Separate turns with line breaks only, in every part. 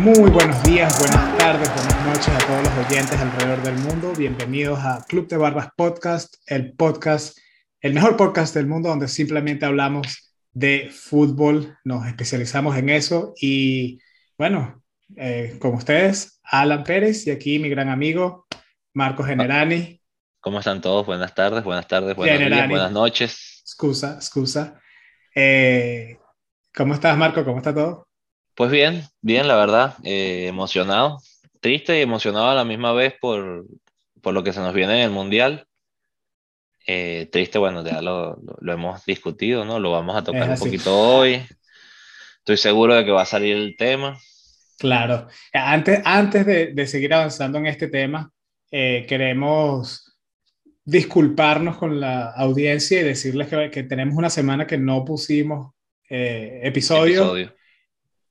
Muy buenos días, buenas tardes, buenas noches a todos los oyentes alrededor del mundo. Bienvenidos a Club de Barbas Podcast, el podcast, el mejor podcast del mundo donde simplemente hablamos de fútbol, nos especializamos en eso y bueno, eh, con ustedes, Alan Pérez y aquí mi gran amigo Marco Generani.
¿Cómo están todos? Buenas tardes, buenas tardes, buenas, días, buenas noches.
Excusa, excusa. Eh, ¿Cómo estás, Marco? ¿Cómo está todo?
Pues bien, bien, la verdad, eh, emocionado, triste y emocionado a la misma vez por, por lo que se nos viene en el Mundial. Eh, triste, bueno, ya lo, lo, hemos discutido, ¿no? Lo vamos a tocar un poquito hoy. Estoy seguro de que va a salir el tema.
Claro. Antes, antes de, de seguir avanzando en este tema, eh, queremos disculparnos con la audiencia y decirles que, que tenemos una semana que no pusimos episodio. episodio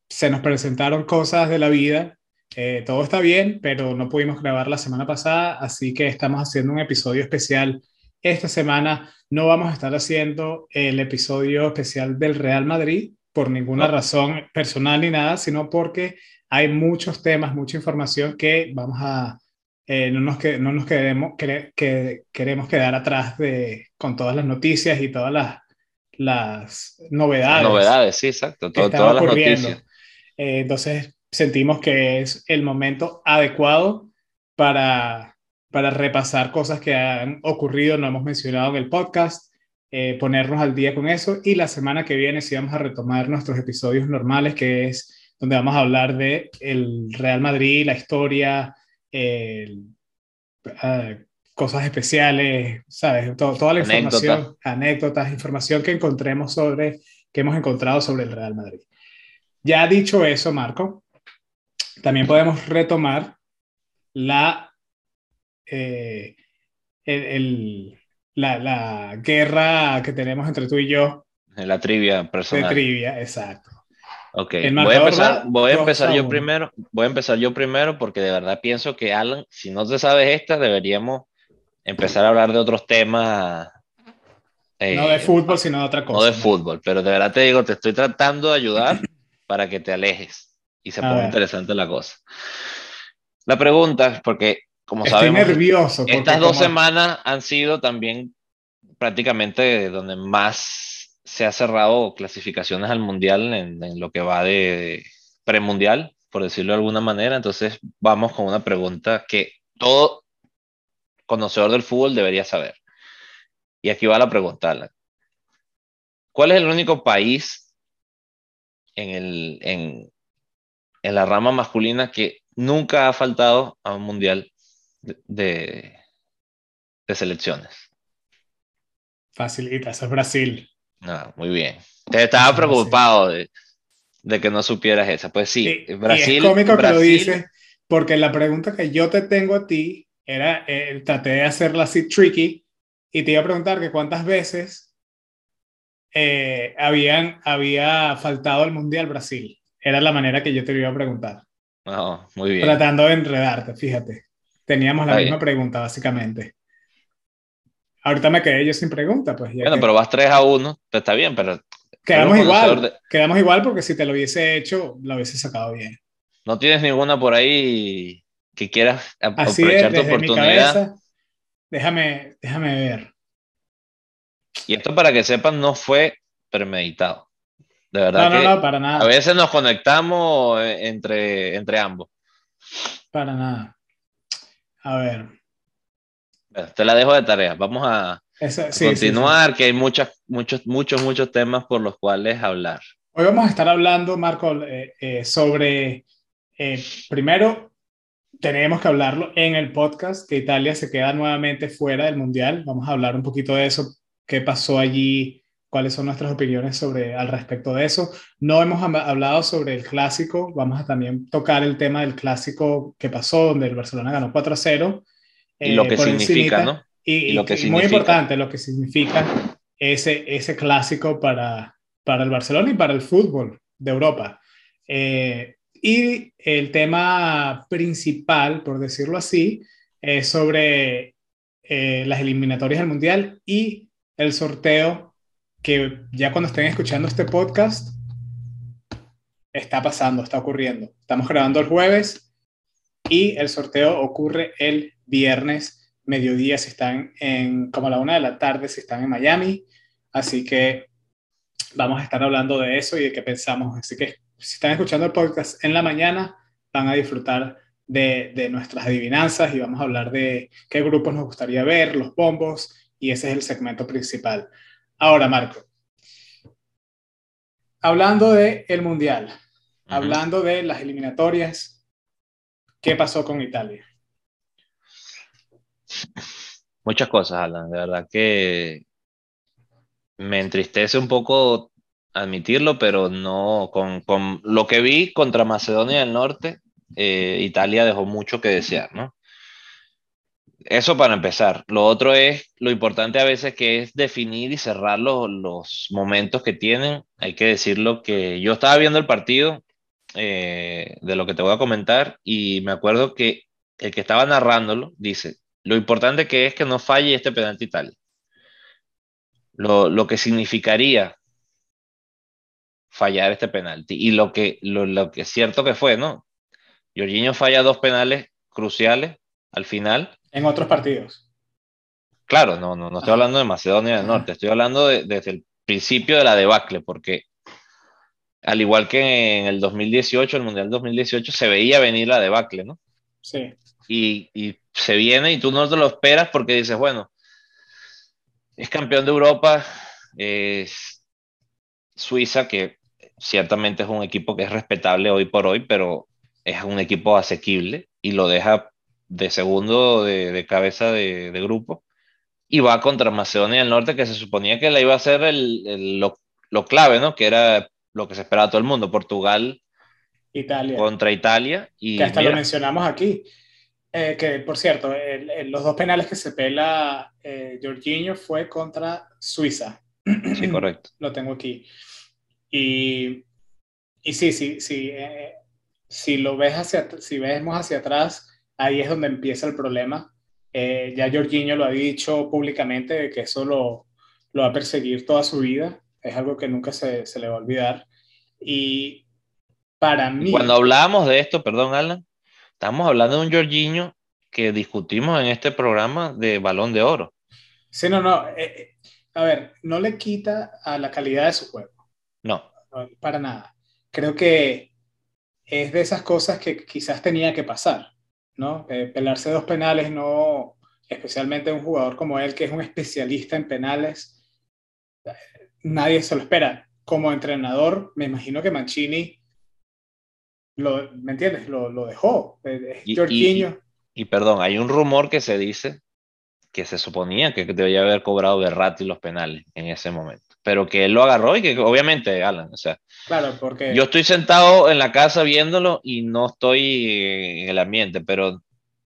se nos presentaron cosas de la vida. Eh, todo está bien, pero no pudimos grabar la semana pasada, así que estamos haciendo un episodio especial esta semana. No vamos a estar haciendo el episodio especial del Real Madrid por ninguna razón personal ni nada, sino porque hay muchos temas, mucha información que vamos a, eh, no, nos que, no nos queremos, que, queremos quedar atrás de, con todas las noticias y todas las, las novedades.
novedades, sí, exacto, todas las noticias.
Eh, entonces sentimos que es el momento adecuado para, para repasar cosas que han ocurrido, no hemos mencionado en el podcast, eh, ponernos al día con eso y la semana que viene sí vamos a retomar nuestros episodios normales, que es donde vamos a hablar de el Real Madrid, la historia, ah, cosas especiales, ¿sabes? toda la información, anécdotas, información que encontremos sobre, que hemos encontrado sobre el Real Madrid. Ya dicho eso, Marco, también podemos retomar la, eh, la, guerra que tenemos entre tú y yo.
La trivia personal.
De trivia, exacto.
Ok, voy a empezar, voy a empezar yo primero, voy a empezar yo primero porque de verdad pienso que Alan, si no te sabes esta, deberíamos empezar a hablar de otros temas.
no de eh, fútbol, sino de otra cosa.
No de fútbol, pero de verdad te digo, te estoy tratando de ayudar para que te alejes y se ponga interesante la cosa. La pregunta, porque como Estoy sabemos,
nervioso
estas dos semanas han sido también prácticamente donde más se ha cerrado clasificaciones al mundial en, lo que va de, premundial, por decirlo de alguna manera. Entonces vamos con una pregunta que todo conocedor del fútbol debería saber. Y aquí va la pregunta. ¿Cuál es el único país en, el, en, en la rama masculina que nunca ha faltado a un mundial de, de, selecciones.
Facilita, eso es Brasil.
Ah, muy bien. Te estaba preocupado de, de, que no supieras esa. Pues sí, Brasil.
es cómico que lo dices, porque la pregunta que yo te tengo a ti era, eh, traté de hacerla así tricky y te iba a preguntar que cuántas veces eh, habían, había faltado el Mundial Brasil. Era la manera que yo te iba a preguntar.
Oh, muy bien.
Tratando de enredarte, fíjate. Teníamos la misma pregunta, básicamente. Ahorita me quedé yo sin pregunta, pues.
bueno, pero vas 3 a 1, está bien, pero.
Quedamos igual. Quedamos igual porque si te lo hubiese hecho, lo hubiese sacado bien.
¿No tienes ninguna por ahí que quieras aprovechar tu oportunidad?
déjame, déjame ver.
Y esto para que sepan no fue premeditado. De verdad.
No, no, no, para nada.
A veces nos conectamos eh, entre, entre ambos.
Para nada. A ver.
Te la dejo de tarea. Vamos a, continuar, que hay muchas, muchos, muchos, muchos temas por los cuales hablar.
Hoy vamos a estar hablando, Marco, eh, eh, sobre, primero, tenemos que hablarlo en el podcast, que Italia se queda nuevamente fuera del Mundial. Vamos a hablar un poquito de eso qué pasó allí, cuáles son nuestras opiniones sobre al respecto de eso. No hemos hablado sobre el clásico, vamos a también tocar el tema del clásico que pasó, donde el Barcelona ganó 4 a 0.
Y lo eh, que significa, ¿no?
Y, lo que muy importante, lo que significa ese, ese clásico para, para el Barcelona y para el fútbol de Europa. Eh, y el tema principal, por decirlo así, es sobre eh, las eliminatorias del Mundial y el sorteo que ya cuando estén escuchando este podcast, está pasando, está ocurriendo. Estamos grabando el jueves y el sorteo ocurre el viernes mediodía si están en como la una de la tarde si están en Miami. Así que vamos a estar hablando de eso y de qué pensamos. Así que si están escuchando el podcast en la mañana, van a disfrutar de, de nuestras adivinanzas y vamos a hablar de qué grupos nos gustaría ver, los bombos, y ese es el segmento principal. Ahora, Marco, hablando del el Mundial, hablando de las eliminatorias, ¿qué pasó con Italia?
Muchas cosas, Alan. De verdad que me entristece un poco admitirlo, pero no, con, con lo que vi contra Macedonia del Norte, eh, Italia dejó mucho que desear, ¿no? Eso para empezar. Lo otro es lo importante a veces que es definir y cerrar los, los momentos que tienen. Hay que decirlo que yo estaba viendo el partido eh, de lo que te voy a comentar y me acuerdo que el que estaba narrándolo dice, lo importante que es que no falle este penalti Italia. Lo, lo que significaría fallar este penalti y lo que, lo, lo que es cierto que fue, ¿no? Jorginho falla dos penales cruciales al final.
En otros partidos.
Claro, no, no, no estoy hablando de Macedonia del Norte, estoy hablando desde el principio de la debacle, porque al igual que en el 2018, el Mundial 2018, se veía venir la debacle, ¿no?
Sí.
Y, y se viene y tú no te lo esperas porque dices, bueno, es campeón de Europa, es Suiza, que ciertamente es un equipo que es respetable hoy por hoy, pero es un equipo asequible y lo deja de segundo de, de cabeza de, de, grupo y va contra Macedonia del Norte que se suponía que le iba a ser el, el, lo, lo, clave, ¿no? Que era lo que se esperaba todo el mundo, Portugal
Italia.
contra Italia. Y
que hasta mira, lo mencionamos aquí. Eh, que por cierto, el, el, los dos penales que se pela eh, Jorginho fue contra Suiza.
Sí, correcto.
lo tengo aquí. Y, y sí, sí, sí. Eh, si lo ves hacia, si vemos hacia atrás, ahí es donde empieza el problema. Eh, ya Jorginho lo ha dicho públicamente de que eso lo, lo, va a perseguir toda su vida. Es algo que nunca se, se, le va a olvidar. Y para mí...
Cuando hablábamos de esto, perdón, Alan, estamos hablando de un Jorginho que discutimos en este programa de balón de oro.
Sí, no, no. Eh, a ver, no le quita a la calidad de su juego.
No.
no para nada. Creo que es de esas cosas que quizás tenía que pasar, ¿no? Eh, pelarse dos penales, no, especialmente un jugador como él, que es un especialista en penales, nadie se lo espera. Como entrenador, me imagino que Mancini, lo, ¿me entiendes? Lo, lo dejó. Eh,
y, y, y, perdón, hay un rumor que se dice que se suponía que debía haber cobrado Berratti los penales en ese momento pero que él lo agarró y que obviamente, Alan, o sea,
claro, porque...
yo estoy sentado en la casa viéndolo y no estoy en el ambiente, pero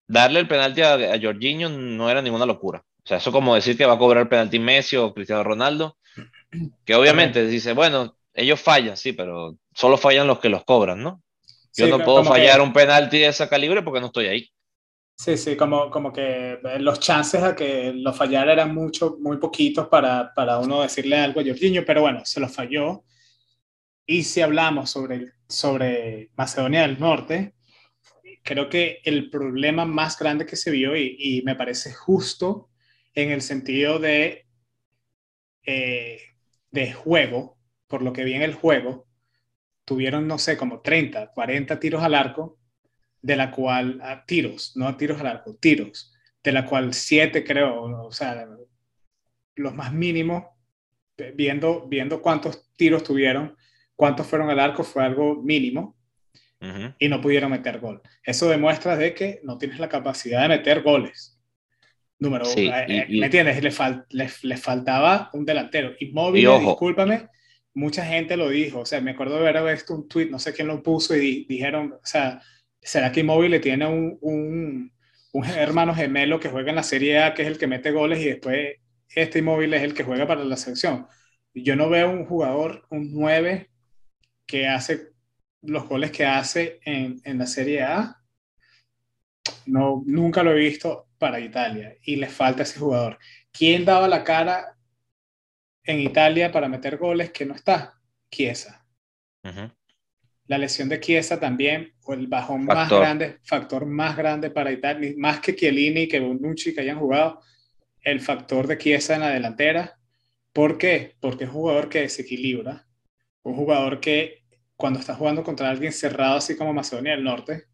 darle el penalti a, a Jorginho no era ninguna locura. O sea, eso como decir que va a cobrar el penalti Messi o Cristiano Ronaldo, que obviamente dice, bueno, ellos fallan, sí, pero solo fallan los que los cobran, ¿no? Yo sí, no puedo fallar que... un penalti de esa calibre porque no estoy ahí.
Sí, sí, como, como que los chances a que lo fallara eran mucho, muy poquitos para, para uno decirle algo a Jorginho, pero bueno, se lo falló. Y si hablamos sobre, sobre Macedonia del Norte, creo que el problema más grande que se vio, y, y me parece justo en el sentido de, eh, de juego, por lo que vi en el juego, tuvieron, no sé, como 30, 40 tiros al arco de la cual a tiros, no a tiros al arco, tiros, de la cual siete creo, o sea, los más mínimos, viendo, viendo cuántos tiros tuvieron, cuántos fueron al arco, fue algo mínimo uh -huh. y no pudieron meter gol. Eso demuestra de que no tienes la capacidad de meter goles. Número
sí,
uno,
y,
eh,
y,
¿me entiendes? Le, fal, le, le, faltaba un delantero. Inmóvil, discúlpame, mucha gente lo dijo, o sea, me acuerdo de haber visto un tweet, no sé quién lo puso y di, dijeron, o sea, ¿será que Immobile tiene un, hermano gemelo que juega en la Serie A, que es el que mete goles, y después este Immobile es el que juega para la selección? Yo no veo un jugador, un 9, que hace los goles que hace en, en la Serie A. No, nunca lo he visto para Italia y le falta ese jugador. ¿Quién daba la cara en Italia para meter goles que no está? Chiesa. Uh. La lesión de Chiesa también, o el bajón más grande, factor más grande para Italia, más que Chiellini, que Bonucci, que hayan jugado, el factor de Chiesa en la delantera. ¿Por qué? Porque es un jugador que desequilibra, un jugador que cuando está jugando contra alguien cerrado, así como Macedonia del Norte,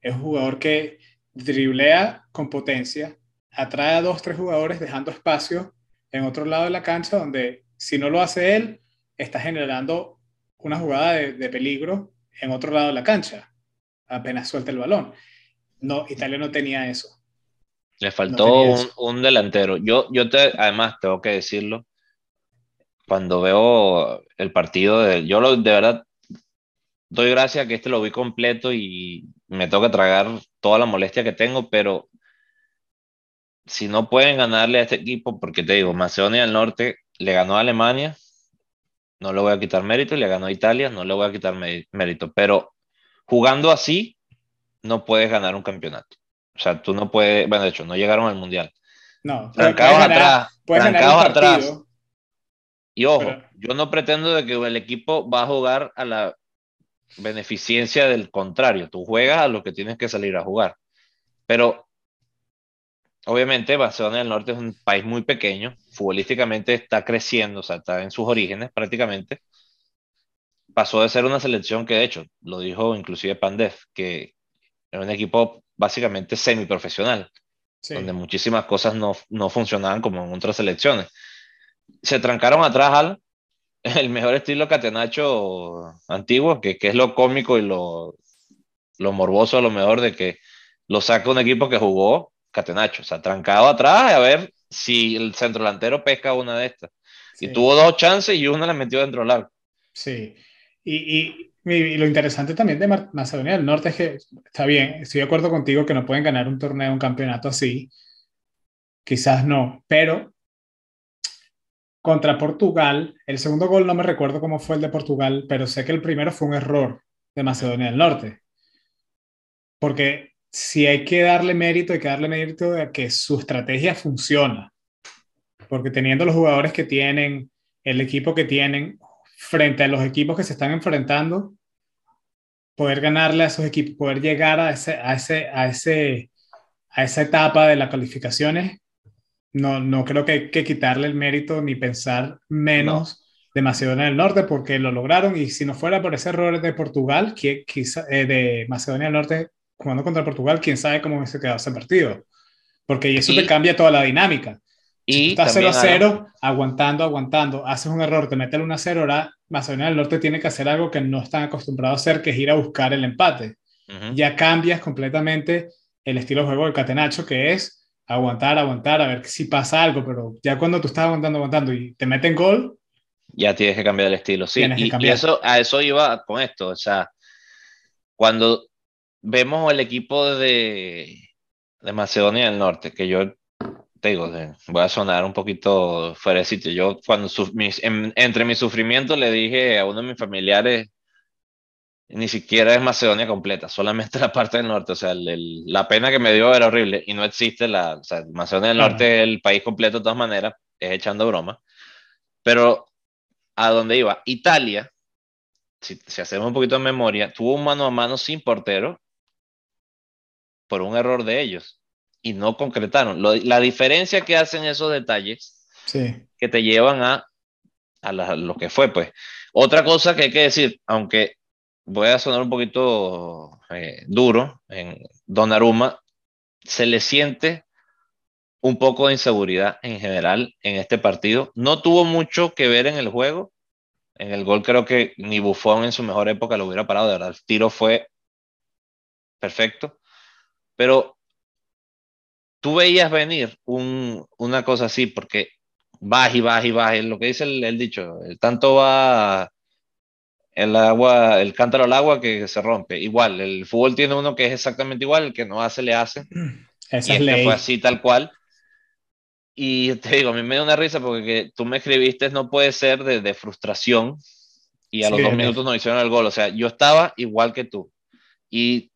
es un jugador que driblea con potencia, atrae a dos, tres jugadores dejando espacio en otro lado de la cancha donde si no lo hace él, está generando una jugada de, peligro en otro lado de la cancha, apenas suelta el balón. No, Italia no tenía eso.
Le faltó un, delantero. Yo, yo te, además, tengo que decirlo, cuando veo el partido, de, yo lo, de verdad doy gracias que este lo vi completo y me toca tragar toda la molestia que tengo, pero si no pueden ganarle a este equipo, porque te digo, Macedonia del Norte le ganó a Alemania, no le voy a quitar mérito, le ganó a Italia, no le voy a quitar mérito, pero jugando así, no puedes ganar un campeonato. O sea, tú no puedes, bueno, de hecho, no llegaron al Mundial.
No,
trancados atrás, trancados atrás. Y ojo, yo no pretendo de que el equipo va a jugar a la beneficencia del contrario. Tú juegas a lo que tienes que salir a jugar. Pero obviamente Barcelona del Norte es un país muy pequeño, futbolísticamente está creciendo, o sea, está en sus orígenes prácticamente. Pasó de ser una selección que de hecho, lo dijo inclusive Pandef, que era un equipo básicamente semiprofesional, donde muchísimas cosas no, no funcionaban como en otras selecciones. Se trancaron atrás al el mejor estilo catenacho antiguo, que, que es lo cómico y lo, lo morboso a lo mejor de que lo saca un equipo que jugó catenacho, o sea, trancado atrás a ver si el centro delantero pesca una de estas. Y tuvo dos chances y una la metió dentro del arco.
Sí, y, y, y, lo interesante también de Macedonia del Norte es que, está bien, estoy de acuerdo contigo que no pueden ganar un torneo, un campeonato así, quizás no, pero contra Portugal. El segundo gol no me recuerdo cómo fue el de Portugal, pero sé que el primero fue un error de Macedonia del Norte. Porque si hay que darle mérito, hay que darle mérito de que su estrategia funciona. Porque teniendo los jugadores que tienen, el equipo que tienen, frente a los equipos que se están enfrentando, poder ganarle a esos equipos, poder llegar a, ese, a, ese, a, ese, a esa etapa de las calificaciones no, no creo que hay que quitarle el mérito ni pensar menos de Macedonia del Norte porque lo lograron y si no fuera por ese error de Portugal, que, quizá, eh, de Macedonia del Norte jugando contra Portugal, quién sabe cómo hubiese quedado ese partido. Porque eso te cambia toda la dinámica. Y si estás 0 a 0, aguantando, aguantando, haces un error, te metes el 1 a 0, ahora Macedonia del Norte tiene que hacer algo que no están acostumbrados a hacer, que es ir a buscar el empate. Ya cambias completamente el estilo de juego del Catenacho, que es aguantar, aguantar, a ver si pasa algo, pero ya cuando tú estás aguantando, aguantando y te meten gol,
ya tienes que cambiar el estilo, sí. Y, eso, a eso iba con esto, o sea, cuando vemos el equipo de, de Macedonia del Norte, que yo te digo, voy a sonar un poquito fuera de sitio, yo cuando entre mi sufrimiento le dije a uno de mis familiares, ni siquiera es Macedonia completa, solamente la parte del norte. O sea, la pena que me dio era horrible y no existe la. O sea, Macedonia del Norte es el país completo de todas maneras, es echando broma. Pero a dónde iba, Italia, si, si hacemos un poquito de memoria, tuvo un mano a mano sin portero por un error de ellos y no concretaron. la diferencia que hacen esos detalles que te llevan a, a lo que fue, pues. Otra cosa que hay que decir, aunque voy a sonar un poquito eh, duro, en Donnarumma se le siente un poco de inseguridad en general en este partido. No tuvo mucho que ver en el juego. En el gol creo que ni Buffon en su mejor época lo hubiera parado, de verdad. El tiro fue perfecto. Pero tú veías venir una cosa así, porque baja y baja y baja. Lo que dice el, el dicho, el tanto va el agua, el cántaro al agua que se rompe. Igual, el fútbol tiene uno que es exactamente igual, el que no hace le hace.
Esa y este
fue así tal cual. Y te digo, a mí me da una risa porque tú me escribiste no puede ser de, frustración y a los dos minutos nos hicieron el gol. O sea, yo estaba igual que tú y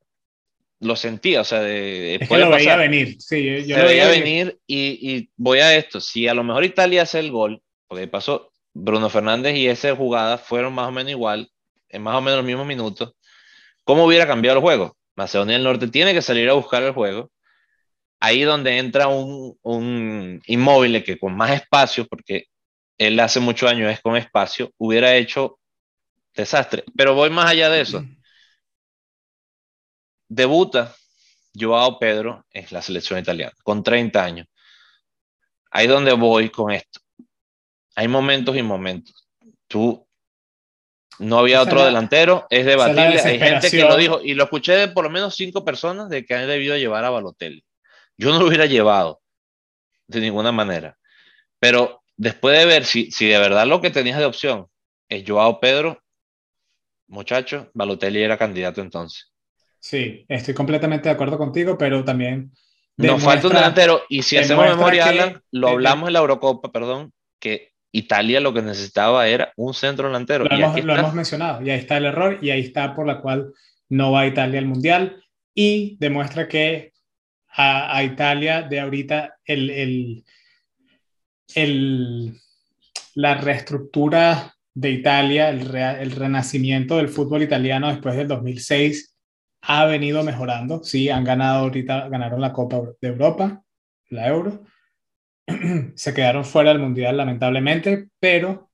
lo sentía, o sea, de,
es que lo veía venir. Sí,
yo, lo veía venir y, y, voy a esto. Si a lo mejor Italia hace el gol, porque pasó, Bruno Fernández y esa jugada fueron más o menos igual, en más o menos los mismos minutos. ¿Cómo hubiera cambiado el juego? Macedonia del Norte tiene que salir a buscar el juego. Ahí donde entra un, un inmóvil que con más espacio, porque él hace muchos años es con espacio, hubiera hecho desastre. Pero voy más allá de eso. Debuta Joao Pedro en la selección italiana, con 30 años. Ahí donde voy con esto. Hay momentos y momentos. Tú no había otro delantero, es debatible. Hay gente que lo dijo, y lo escuché de por lo menos cinco personas de que han debido llevar a Balotelli. Yo no lo hubiera llevado de ninguna manera. Pero después de ver si, si de verdad lo que tenías de opción es Joao Pedro, muchacho, Balotelli era candidato entonces.
Sí, estoy completamente de acuerdo contigo, pero también.
Nos falta un delantero, y si hacemos memoria, Alan, lo hablamos en la Eurocopa, perdón, que Italia lo que necesitaba era un centro delantero.
Lo, hemos, mencionado, y ahí está el error, y ahí está por la cual no va Italia al Mundial, y demuestra que a, Italia de ahorita el, el, la reestructura de Italia, el, el renacimiento del fútbol italiano después del 2006 ha venido mejorando. Sí, han ganado ahorita, ganaron la Copa de Europa, la Euro. Se quedaron fuera del Mundial, lamentablemente, pero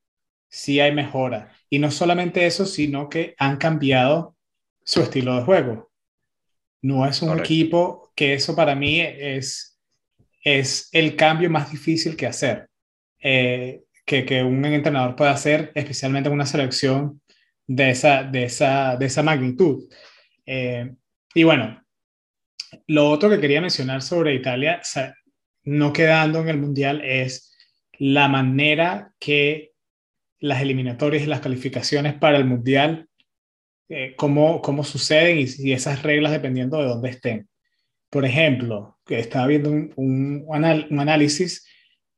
sí hay mejora. Y no solamente eso, sino que han cambiado su estilo de juego. No es un equipo que eso para mí es, es el cambio más difícil que hacer. Eh, que, que, un entrenador puede hacer, especialmente en una selección de esa, de esa, de esa magnitud. Eh, y bueno, lo otro que quería mencionar sobre Italia, no quedando en el Mundial, es la manera que las eliminatorias y las calificaciones para el Mundial, eh, cómo, cómo, suceden y, esas reglas dependiendo de dónde estén. Por ejemplo, estaba viendo un, un análisis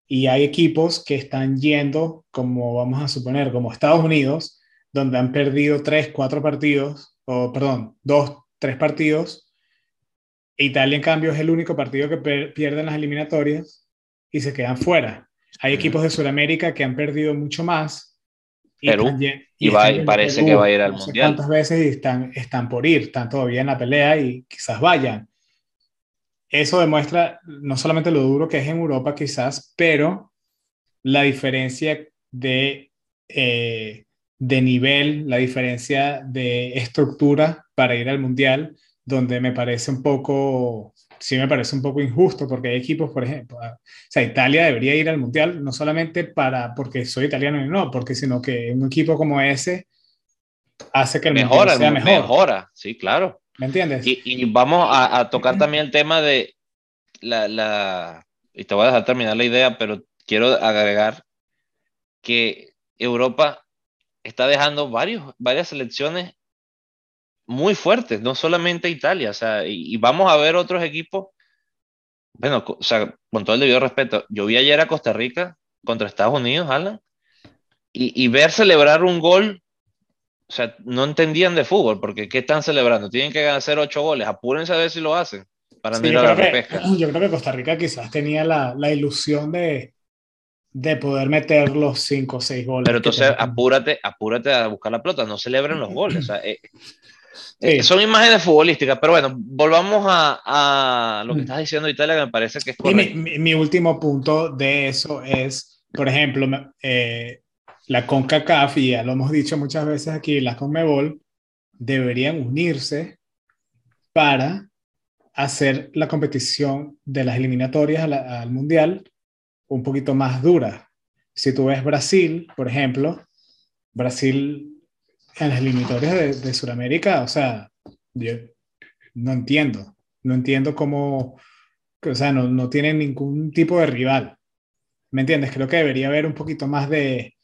y hay equipos que están yendo, como vamos a suponer, como Estados Unidos, donde han perdido tres, cuatro partidos o perdón, dos, tres partidos. Italia, en cambio, es el único partido que pierden las eliminatorias y se quedan fuera. Hay equipos de Sudamérica que han perdido mucho más.
Y Perú. y, va, parece que va a ir al Mundial.
¿Cuántas veces están, están por ir? Están todavía en la pelea y quizás vayan. Eso demuestra no solamente lo duro que es en Europa, quizás, pero la diferencia de eh, de nivel, la diferencia de estructura para ir al mundial, donde me parece un poco, sí me parece un poco injusto, porque hay equipos, por ejemplo, o sea, Italia debería ir al mundial no solamente para, porque soy italiano y no, porque sino que un equipo como ese hace que el
mejora, sea mejor. Mejora, sí, claro.
¿Me entiendes?
Y, vamos a, a, tocar también el tema de la, la, y te voy a dejar terminar la idea, pero quiero agregar que Europa está dejando varios, varias selecciones muy fuertes, no solamente Italia, o sea, y, vamos a ver otros equipos, bueno, o sea, con todo el debido respeto, yo vi ayer a Costa Rica contra Estados Unidos, Alan, y, y ver celebrar un gol, o sea, no entendían de fútbol, porque ¿qué están celebrando? Tienen que hacer ocho goles, apúrense a ver si lo hacen para
sí, la repesca. yo creo que Costa Rica quizás tenía la, la ilusión de, de poder meter los 5 o 6 goles.
Pero entonces apúrate, apúrate a buscar la pelota, no celebren los goles. Eh, eh, son imágenes futbolísticas, pero bueno, volvamos a, a lo que mm. estás diciendo Italia, que me parece que es
correcto. mi, mi, último punto de eso es, por ejemplo, eh, la CONCACAF, y ya lo hemos dicho muchas veces aquí, la CONMEBOL, deberían unirse para hacer la competición de las eliminatorias al Mundial un poquito más dura. Si tú ves Brasil, por ejemplo, Brasil en las eliminatorias de, de Sudamérica, o sea, yo no entiendo, no entiendo cómo, o sea, no, no tienen ningún tipo de rival. ¿Me entiendes? Creo que debería haber un poquito más de,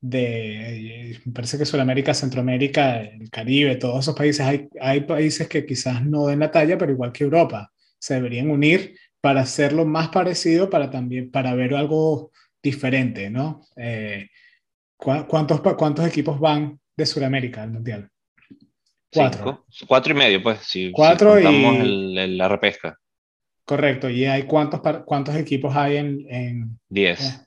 de, me parece que Sudamérica, Centroamérica, el Caribe, todos esos países, hay, hay países que quizás no den la talla, pero igual que Europa, se deberían unir para hacerlo más parecido, para también, para ver algo diferente, ¿no? Eh, ¿cuántos, ¿Cuántos equipos van de Sudamérica al Mundial?
Cuatro. cuatro y medio, pues, si,
Cuatro y...
la repesca.
Correcto, ¿y hay cuántos, cuántos equipos hay en...? en
Diez. Eh,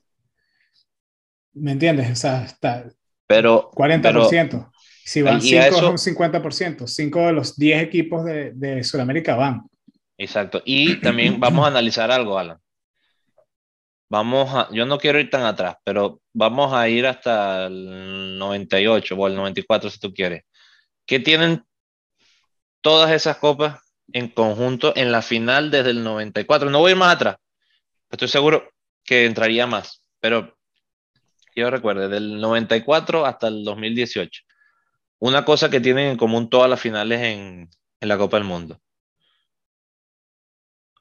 ¿Me entiendes? O sea, está...
Pero...
40%. Si van 5 es un 50%, 5 de los 10 equipos de, de Sudamérica van.
Exacto. Y también vamos a analizar algo, Alan. Vamos a, yo no quiero ir tan atrás, pero vamos a ir hasta el 98 o el 94 si tú quieres. ¿Qué tienen todas esas copas en conjunto en la final desde el 94? No voy más atrás. Estoy seguro que entraría más, pero yo recuerdo, del 94 hasta el 2018. Una cosa que tienen en común todas las finales en, en la Copa del Mundo.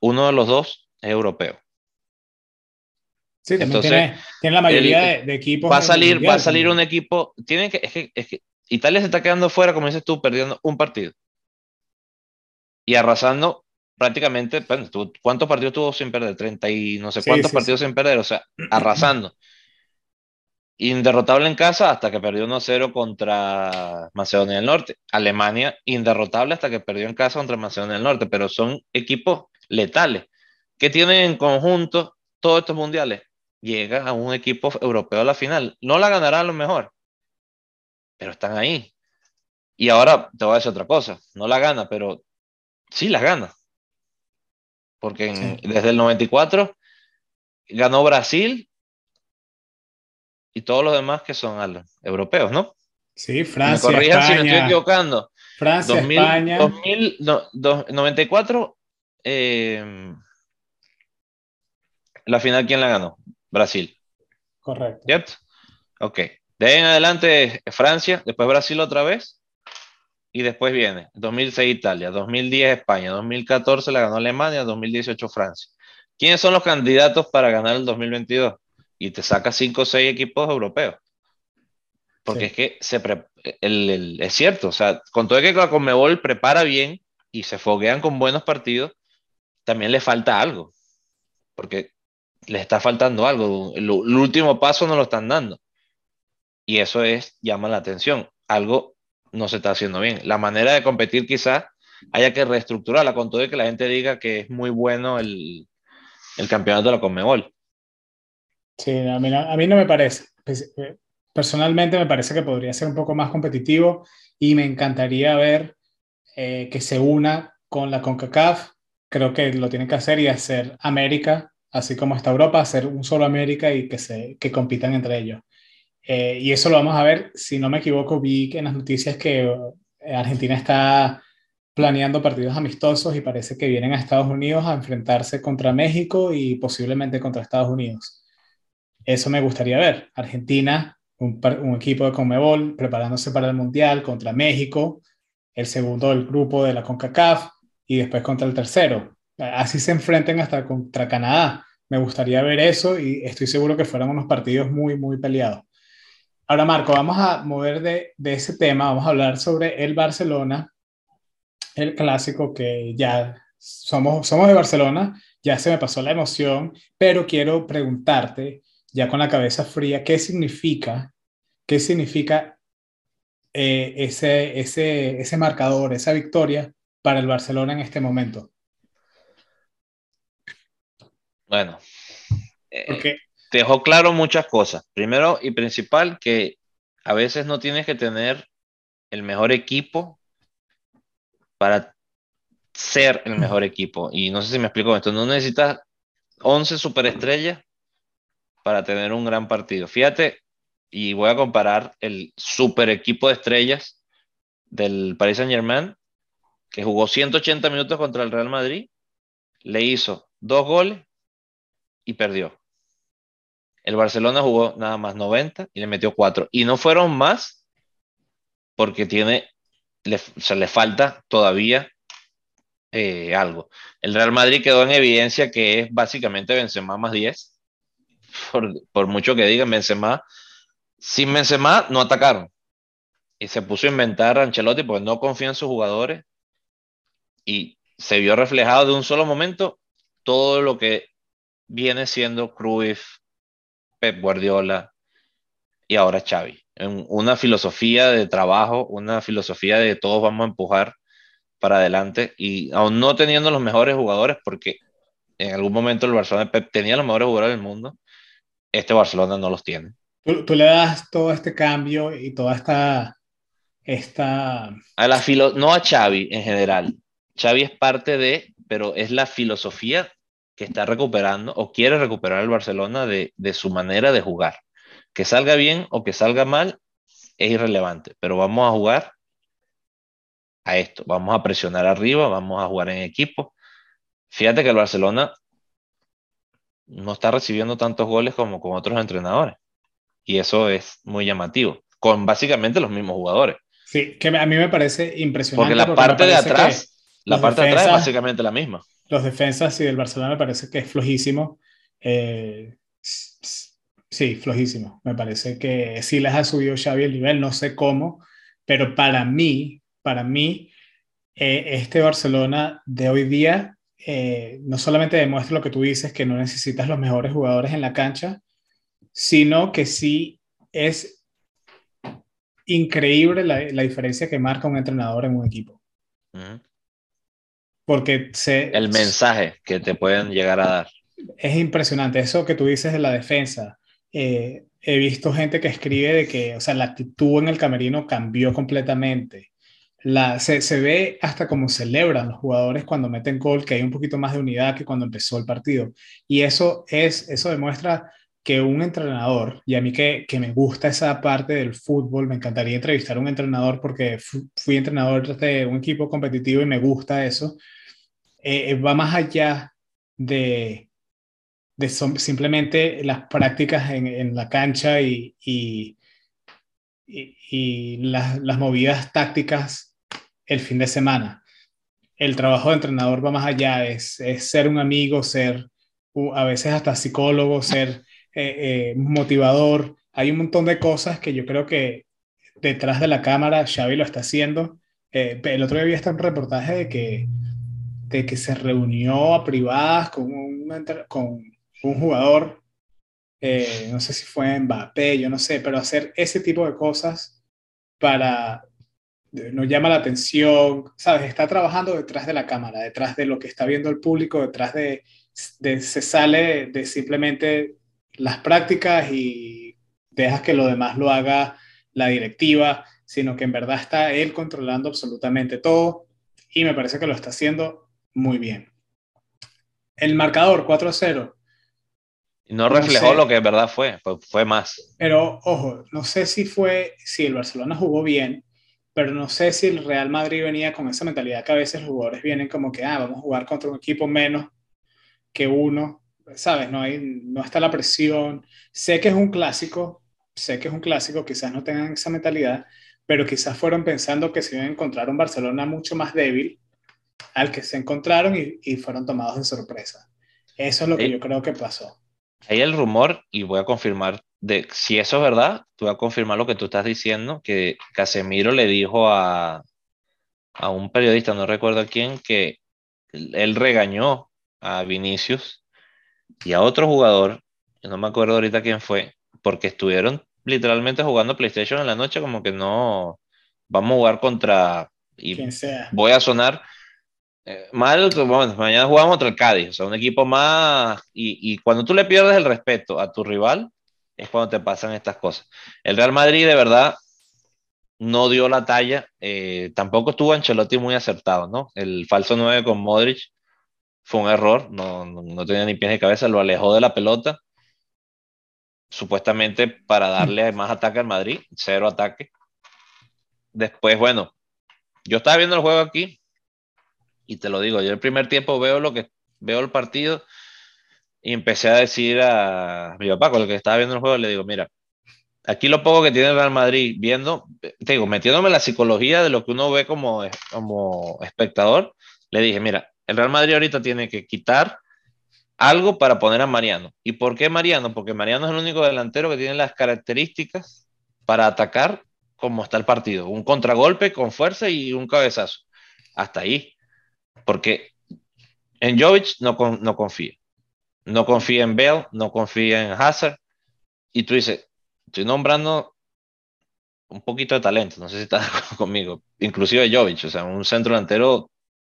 Uno de los dos es europeo.
Sí, Entonces, tiene, la mayoría de, equipos.
Va a salir, va a salir un equipo. Tienen que, es, que, es que Italia se está quedando fuera, como dices tú, perdiendo un partido. Y arrasando prácticamente, ¿cuántos partidos tuvo sin perder? 30 y no sé cuántos partidos sin perder, o sea, arrasando. Inderrotable en casa hasta que perdió 1-0 contra Macedonia del Norte. Alemania, inderrotable hasta que perdió en casa contra Macedonia del Norte, pero son equipos letales. ¿Qué tienen en conjunto todos estos mundiales? Llega a un equipo europeo a la final. No la ganará a lo mejor, pero están ahí. Y ahora te voy a decir otra cosa. No la gana, pero sí la gana. Porque desde el 94 ganó Brasil y todos los demás que son europeos, ¿no?
Sí, Francia. Me corrijan si me
estoy equivocando.
Francia, España.
94, eh, la final, ¿quién la ganó? Brasil.
Correcto.
¿Cierto? Ok. De ahí en adelante Francia, después Brasil otra vez. Y después viene 2006 Italia, 2010 España, 2014 la ganó Alemania, 2018 Francia. ¿Quiénes son los candidatos para ganar el 2022? y te saca cinco o seis equipos europeos. Porque es que se es cierto, o sea, con todo que la Conmebol prepara bien y se foguean con buenos partidos, también le falta algo. Porque le está faltando algo. El, último paso no lo están dando. Y eso es, llama la atención. Algo no se está haciendo bien. La manera de competir quizás haya que reestructurarla, con todo que la gente diga que es muy bueno el, el campeonato de la Conmebol.
Sí, a mí, a mí no me parece. Pues, eh, personalmente me parece que podría ser un poco más competitivo y me encantaría ver eh, que se una con la CONCACAF. Creo que lo tienen que hacer y hacer América, así como está Europa, hacer un solo América y que, se, que compitan entre ellos. Eh, y eso lo vamos a ver, si no me equivoco, vi que en las noticias que Argentina está planeando partidos amistosos y parece que vienen a Estados Unidos a enfrentarse contra México y posiblemente contra Estados Unidos. Eso me gustaría ver. Argentina, un, equipo de Conmebol preparándose para el Mundial contra México, el segundo del grupo de la CONCACAF y después contra el tercero. Así se enfrenten hasta contra Canadá. Me gustaría ver eso y estoy seguro que fueran unos partidos muy, muy peleados. Ahora, Marco, vamos a mover de, de ese tema, vamos a hablar sobre el Barcelona, el clásico que ya somos, somos de Barcelona, ya se me pasó la emoción, pero quiero preguntarte ya con la cabeza fría, ¿qué significa, qué significa eh, ese, ese, ese marcador, esa victoria para el Barcelona en este momento?
Bueno, eh, dejó claro muchas cosas. Primero y principal, que a veces no tienes que tener el mejor equipo para ser el mejor equipo. Y no sé si me explico esto. No necesitas 11 superestrellas para tener un gran partido. Fíjate, y voy a comparar el super equipo de estrellas del Paris Saint Germain, que jugó 180 minutos contra el Real Madrid, le hizo dos goles y perdió. El Barcelona jugó nada más 90 y le metió cuatro. Y no fueron más porque tiene, se le falta todavía eh, algo. El Real Madrid quedó en evidencia que es básicamente Benzema más 10 por, mucho que digan Benzema, sin Benzema no atacaron. Y se puso a inventar a Ancelotti porque no confía en sus jugadores. Y se vio reflejado de un solo momento todo lo que viene siendo Cruyff, Pep Guardiola y ahora Xavi. En una filosofía de trabajo, una filosofía de todos vamos a empujar para adelante y aún no teniendo los mejores jugadores, porque en algún momento el Barcelona de Pep tenía los mejores jugadores del mundo, este Barcelona no los tiene.
Tú, le das todo este cambio y toda esta esta...
A la filo no a Xavi en general. Xavi es parte de, pero es la filosofía que está recuperando o quiere recuperar el Barcelona de, de su manera de jugar. Que salga bien o que salga mal es irrelevante, pero vamos a jugar a esto, vamos a presionar arriba, vamos a jugar en equipo. Fíjate que el Barcelona no está recibiendo tantos goles como con otros entrenadores. Y eso es muy llamativo, con básicamente los mismos jugadores.
Sí, que a mí me parece impresionante.
Porque la parte de atrás, la parte de atrás es básicamente la misma.
Los defensas y del Barcelona me parece que es flojísimo. Eh, sí, flojísimo. Me parece que sí les ha subido Xavi el nivel, no sé cómo, pero para mí, para mí, eh, este Barcelona de hoy día eh, no solamente demuestra lo que tú dices, que no necesitas los mejores jugadores en la cancha, sino que sí es increíble la, diferencia que marca un entrenador en un equipo. Porque se,
el mensaje que te pueden llegar a dar.
Es impresionante. Eso que tú dices de la defensa. Eh, he visto gente que escribe de que, o sea, la actitud en el camerino cambió completamente la, se, se, ve hasta cómo celebran los jugadores cuando meten gol, que hay un poquito más de unidad que cuando empezó el partido. Y eso, es, eso demuestra que un entrenador, y a mí que, que me gusta esa parte del fútbol, me encantaría entrevistar a un entrenador porque fui entrenador de un equipo competitivo y me gusta eso, eh, va más allá de, de simplemente las prácticas en, en la cancha y, y, y, las, las movidas tácticas el fin de semana. El trabajo de entrenador va más allá, es, ser un amigo, ser a veces hasta psicólogo, ser eh, eh, motivador. Hay un montón de cosas que yo creo que detrás de la cámara Xavi lo está haciendo. Eh, el otro día vi hasta un reportaje de que, de que se reunió a privadas con un, con un jugador, no sé si fue Mbappé, yo no sé, pero hacer ese tipo de cosas para nos llama la atención, ¿sabes? Está trabajando detrás de la cámara, detrás de lo que está viendo el público, detrás de, se sale de, simplemente las prácticas y dejas que lo demás lo haga la directiva, sino que en verdad está él controlando absolutamente todo y me parece que lo está haciendo muy bien. El marcador 4-0.
No reflejó lo que en verdad fue, fue más.
Pero ojo, no sé si fue, si el Barcelona jugó bien, pero no sé si el Real Madrid venía con esa mentalidad que a veces los jugadores vienen como que, ah, vamos a jugar contra un equipo menos que uno, ¿sabes? No, hay, no está la presión. Sé que es un clásico, sé que es un clásico, quizás no tengan esa mentalidad, pero quizás fueron pensando que se iban a encontrar un Barcelona mucho más débil al que se encontraron y, y fueron tomados de sorpresa. Eso es lo que yo creo que pasó.
Hay el rumor, y voy a confirmar de si eso es verdad, tú vas a confirmar lo que tú estás diciendo, que Casemiro le dijo a, a un periodista, no recuerdo a quién, que él regañó a Vinicius y a otro jugador, no me acuerdo ahorita quién fue, porque estuvieron literalmente jugando PlayStation en la noche, como que no vamos a jugar contra y voy a sonar eh, mal, bueno, mañana jugamos contra el Cádiz, o sea, un equipo más y, y cuando tú le pierdes el respeto a tu rival, es cuando te pasan estas cosas. El Real Madrid de verdad no dio la talla, eh, tampoco estuvo Ancelotti muy acertado, ¿no? El falso 9 con Modric fue un error, no, no, tenía ni pies ni cabeza, lo alejó de la pelota, supuestamente para darle más ataque al Madrid, cero ataque. Después, bueno, yo estaba viendo el juego aquí y te lo digo, yo el primer tiempo veo lo que veo el partido y empecé a decir a mi papá, con el que estaba viendo el juego, le digo, mira, aquí lo poco que tiene el Real Madrid, viendo, te digo, metiéndome en la psicología de lo que uno ve como, como espectador, le dije, mira, el Real Madrid ahorita tiene que quitar algo para poner a Mariano. ¿Y por qué Mariano? Porque Mariano es el único delantero que tiene las características para atacar como está el partido. Un contragolpe con fuerza y un cabezazo. Hasta ahí. Porque en Jovic no, no confía no confía en Bell, no confía en Hazard, y tú dices, estoy nombrando un poquito de talento, no sé si estás conmigo, inclusive Jovic, o sea, un centro delantero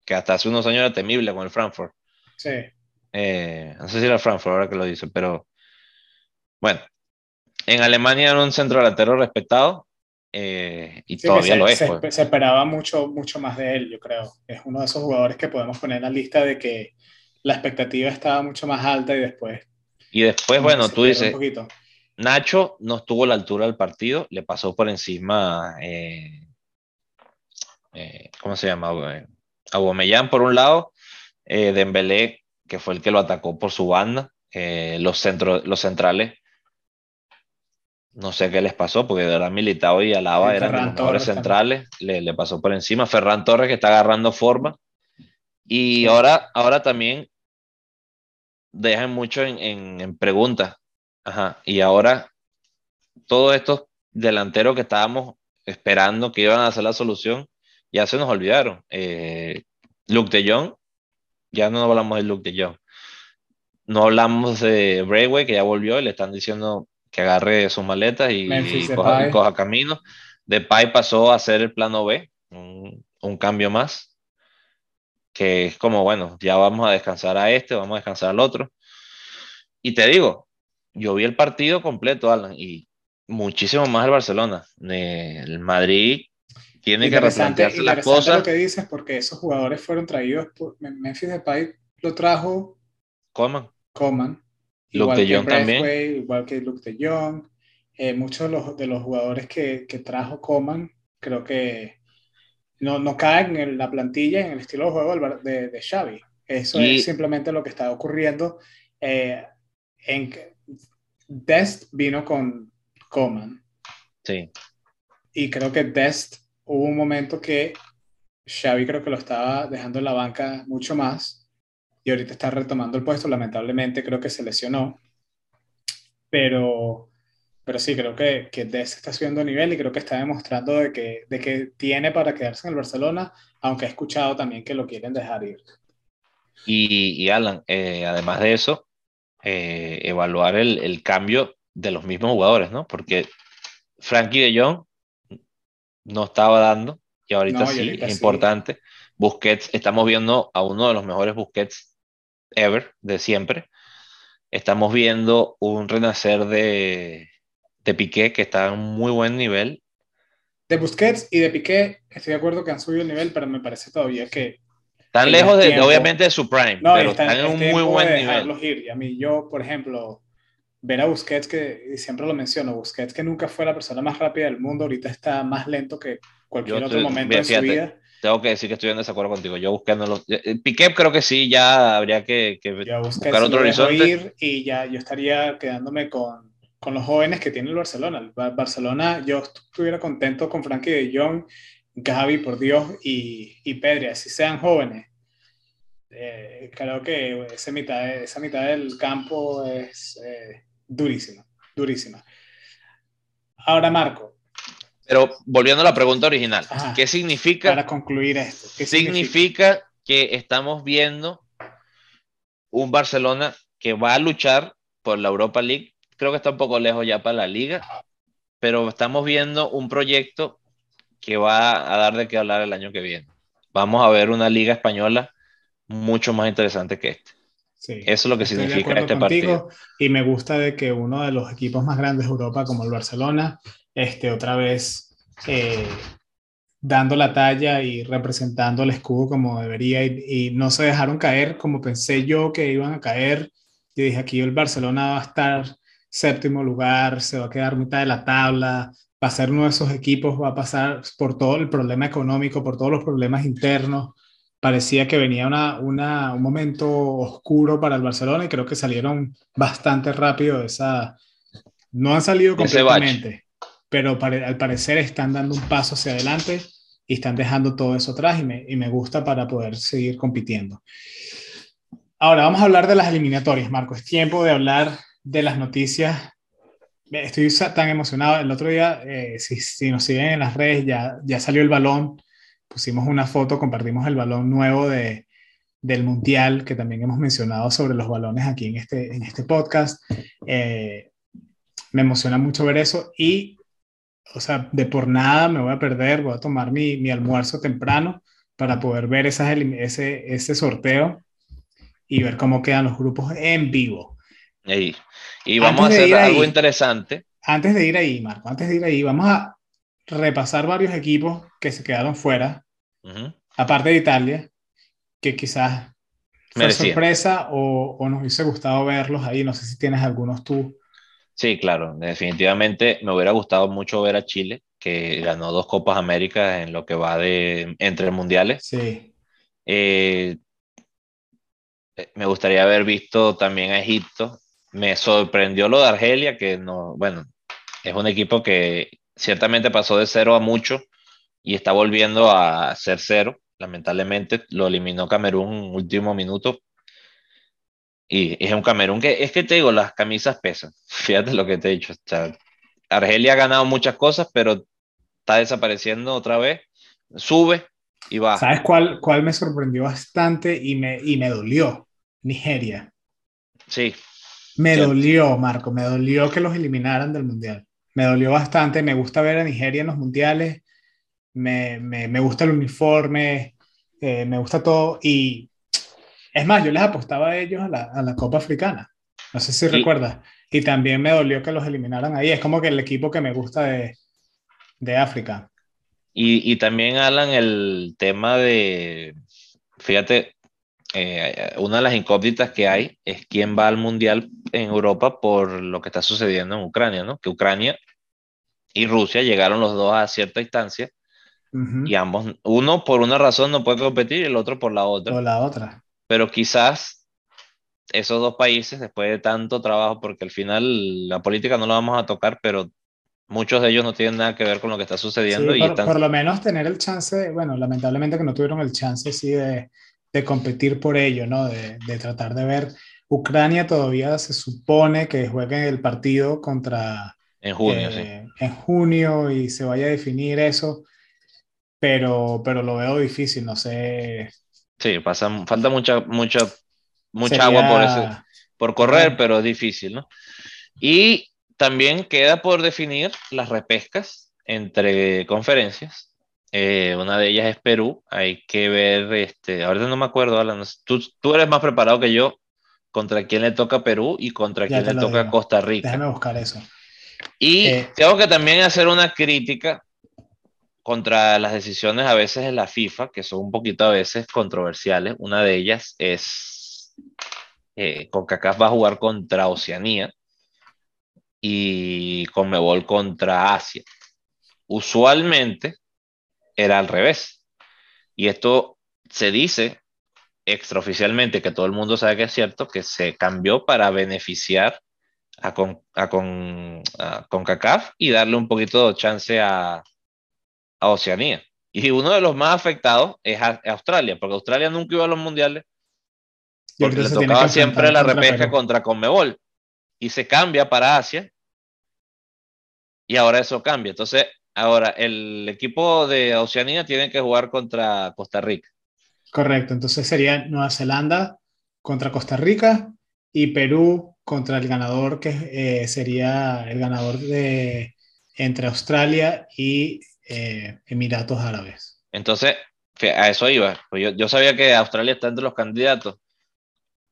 que hasta hace unos años era temible con el Frankfurt.
Sí.
Eh, no sé si era Frankfurt ahora que lo dice, pero bueno, en Alemania era un centro delantero respetado eh, y todavía lo es.
Pues. Se, esperaba mucho, mucho más de él, yo creo. Es uno de esos jugadores que podemos poner en la lista de que la expectativa estaba mucho más alta y después.
Y después, bueno, tú dices, Nacho no estuvo a la altura del partido, le pasó por encima, eh, eh, ¿cómo se llama? Aubameyang por un lado, Dembélé, que fue el que lo atacó por su banda, los, centros, los centrales no sé qué les pasó, porque de verdad Militao y Alaba eran los mejores centrales, le, pasó por encima. Ferran Torres que está agarrando forma. Y ahora, ahora también dejan mucho en, en, preguntas. Ajá. Y ahora todos estos delanteros que estábamos esperando que iban a hacer la solución, ya se nos olvidaron. Eh, Luke de Jong, ya no hablamos de Luke de Jong. No hablamos de Brayway, que ya volvió y le están diciendo que agarre sus maletas y, coja, coja, camino. Depay pasó a ser el plano B, un, un, cambio más, que es como, bueno, ya vamos a descansar a este, vamos a descansar al otro. Y te digo, yo vi el partido completo, Alan, y muchísimo más el Barcelona. El Madrid tiene que replantearse las cosas.
lo que dices, porque esos jugadores fueron traídos por Memphis Depay, lo trajo
Coman.
Coman
Luke de Jong también.
Igual que Luke de Jong. Eh, muchos de los, de los jugadores que, que, trajo Coman, creo que no, no caen en la plantilla, en el estilo de juego de, de Xavi. Eso es simplemente lo que está ocurriendo. Eh, en, Dest vino con Coman.
Sí.
Y creo que Dest hubo un momento que Xavi creo que lo estaba dejando en la banca mucho más y ahorita está retomando el puesto. Lamentablemente creo que se lesionó, pero, pero sí, creo que, que Dest está subiendo nivel y creo que está demostrando de que, de que tiene para quedarse en el Barcelona, aunque he escuchado también que lo quieren dejar ir.
Y, y Alan, eh, además de eso, eh, evaluar el, el, cambio de los mismos jugadores, ¿no? Porque Frankie de Jong no estaba dando y ahorita sí, es importante. Busquets, estamos viendo a uno de los mejores Busquets ever, de siempre. Estamos viendo un renacer de, de Piqué que está en muy buen nivel.
De Busquets y de Piqué, estoy de acuerdo que han subido el nivel, pero me parece todavía que.
Están lejos, de, obviamente, de su prime, pero están, en un muy buen nivel.
Ir. Y a mí, yo, por ejemplo, ver a Busquets, que siempre lo menciono, Busquets, que nunca fue la persona más rápida del mundo, ahorita está más lento que cualquier otro momento de su vida
tengo que decir que estoy en desacuerdo contigo. Yo buscándolo. Eh, Piqué creo que sí, ya habría que, que buscar otro horizonte.
y ya yo estaría quedándome con, con, los jóvenes que tiene el Barcelona. El Barcelona, yo estuviera contento con Frankie de Jong, Gaby, por Dios, y, y Pedri, así sean jóvenes. Eh, creo que esa mitad, esa mitad del campo es eh, durísima, durísima. Ahora, Marco,
pero volviendo a la pregunta original, ¿qué significa?
Para concluir esto.
¿qué significa? que estamos viendo un Barcelona que va a luchar por la Europa League. Creo que está un poco lejos ya para la liga, pero estamos viendo un proyecto que va a dar de qué hablar el año que viene. Vamos a ver una liga española mucho más interesante que este. Sí, Eso es lo que significa este partido.
Y me gusta de que uno de los equipos más grandes de Europa, como el Barcelona, este, otra vez eh, dando la talla y representando el escudo como debería y, no se dejaron caer como pensé yo que iban a caer. Yo dije, aquí el Barcelona va a estar séptimo lugar, se va a quedar mitad de la tabla, va a ser uno de esos equipos, va a pasar por todo el problema económico, por todos los problemas internos. Parecía que venía una, una, un momento oscuro para el Barcelona y creo que salieron bastante rápido de esa... No han salido completamente, pero al parecer están dando un paso hacia adelante y están dejando todo eso atrás y me, y me gusta para poder seguir compitiendo. Ahora vamos a hablar de las eliminatorias, Marco. Es tiempo de hablar de las noticias. Estoy tan emocionado. El otro día, eh, si, si, nos siguen en las redes, ya, ya salió el balón. Pusimos una foto, compartimos el balón nuevo de, del Mundial, que también hemos mencionado sobre los balones aquí en este, en este podcast. Eh, me emociona mucho ver eso y o sea, de por nada me voy a perder, voy a tomar mi, mi almuerzo temprano para poder ver esas, ese, ese sorteo y ver cómo quedan los grupos en vivo.
Y, y vamos a hacer algo interesante.
Antes de ir ahí, Marco, antes de ir ahí, vamos a, repasar varios equipos que se quedaron fuera, aparte de Italia, que quizás fue sorpresa o, o, nos hubiese gustado verlos ahí. No sé si tienes algunos tú.
Sí, claro, definitivamente me hubiera gustado mucho ver a Chile, que ganó dos Copas Américas en lo que va de entre mundiales.
Sí.
Eh, me gustaría haber visto también a Egipto. Me sorprendió lo de Argelia, que no, bueno, es un equipo que ciertamente pasó de cero a mucho y está volviendo a ser cero. Lamentablemente lo eliminó Camerún en último minuto. Y es un Camerún que, es que te digo, las camisas pesan. Fíjate lo que te he dicho. Argelia ha ganado muchas cosas, pero está desapareciendo otra vez. Sube y baja.
¿Sabes cuál, cuál me sorprendió bastante y me, y me dolió? Nigeria.
Sí.
Me dolió, Marco, me dolió que los eliminaran del Mundial. Me dolió bastante. Me gusta ver a Nigeria en los Mundiales. Me, me, me gusta el uniforme. Eh, me gusta todo. Y es más, yo les apostaba a ellos a la, a la Copa Africana. No sé si recuerdas. Y también me dolió que los eliminaran ahí. Es como que el equipo que me gusta de, de África.
Y, y, también, Alan, el tema de, fíjate, eh, una de las incógnitas que hay es quién va al Mundial en Europa por lo que está sucediendo en Ucrania, ¿no? Que Ucrania y Rusia llegaron los dos a cierta instancia y ambos, uno por una razón no puede competir y el otro por la otra.
Por la otra.
Pero quizás esos dos países, después de tanto trabajo, porque al final la política no la vamos a tocar, pero muchos de ellos no tienen nada que ver con lo que está sucediendo.
y
por,
por, lo menos tener el chance, bueno, lamentablemente que no tuvieron el chance, sí, de, de competir por ello, ¿no? De, de, tratar de ver. Ucrania todavía se supone que juegue el partido contra...
En junio, eh,
sí. En junio y se vaya a definir eso, pero, pero lo veo difícil, no sé.
Sí, pasa, falta mucha, mucha, mucha agua por, ese, por correr, pero es difícil, ¿no? Y también queda por definir las repescas entre conferencias. Eh, una de ellas es Perú. Hay que ver, este, ahorita no me acuerdo, Alan, tú, tú eres más preparado que yo contra quién le toca Perú y contra quién le toca Costa Rica.
Déjame buscar eso.
Y eh, tengo que también hacer una crítica contra las decisiones a veces de la FIFA, que son un poquito a veces controversiales. Una de ellas es, eh, CONCACAF va a jugar contra Oceanía y Conmebol contra Asia. Usualmente era al revés. Y esto se dice extraoficialmente, que todo el mundo sabe que es cierto, que se cambió para beneficiar a, con, a, con, CONCACAF y darle un poquito de chance a, a Oceanía. Y uno de los más afectados es Australia, porque Australia nunca iba a los mundiales, porque le tocaba siempre la repesca contra Conmebol. Y se cambia para Asia y ahora eso cambia. Entonces, ahora el equipo de Oceanía tiene que jugar contra Costa Rica.
Correcto, entonces sería Nueva Zelanda contra Costa Rica y Perú contra el ganador que eh, sería el ganador de entre Australia y eh, Emiratos Árabes.
Entonces, a eso iba. Pues yo, yo, sabía que Australia está entre los candidatos.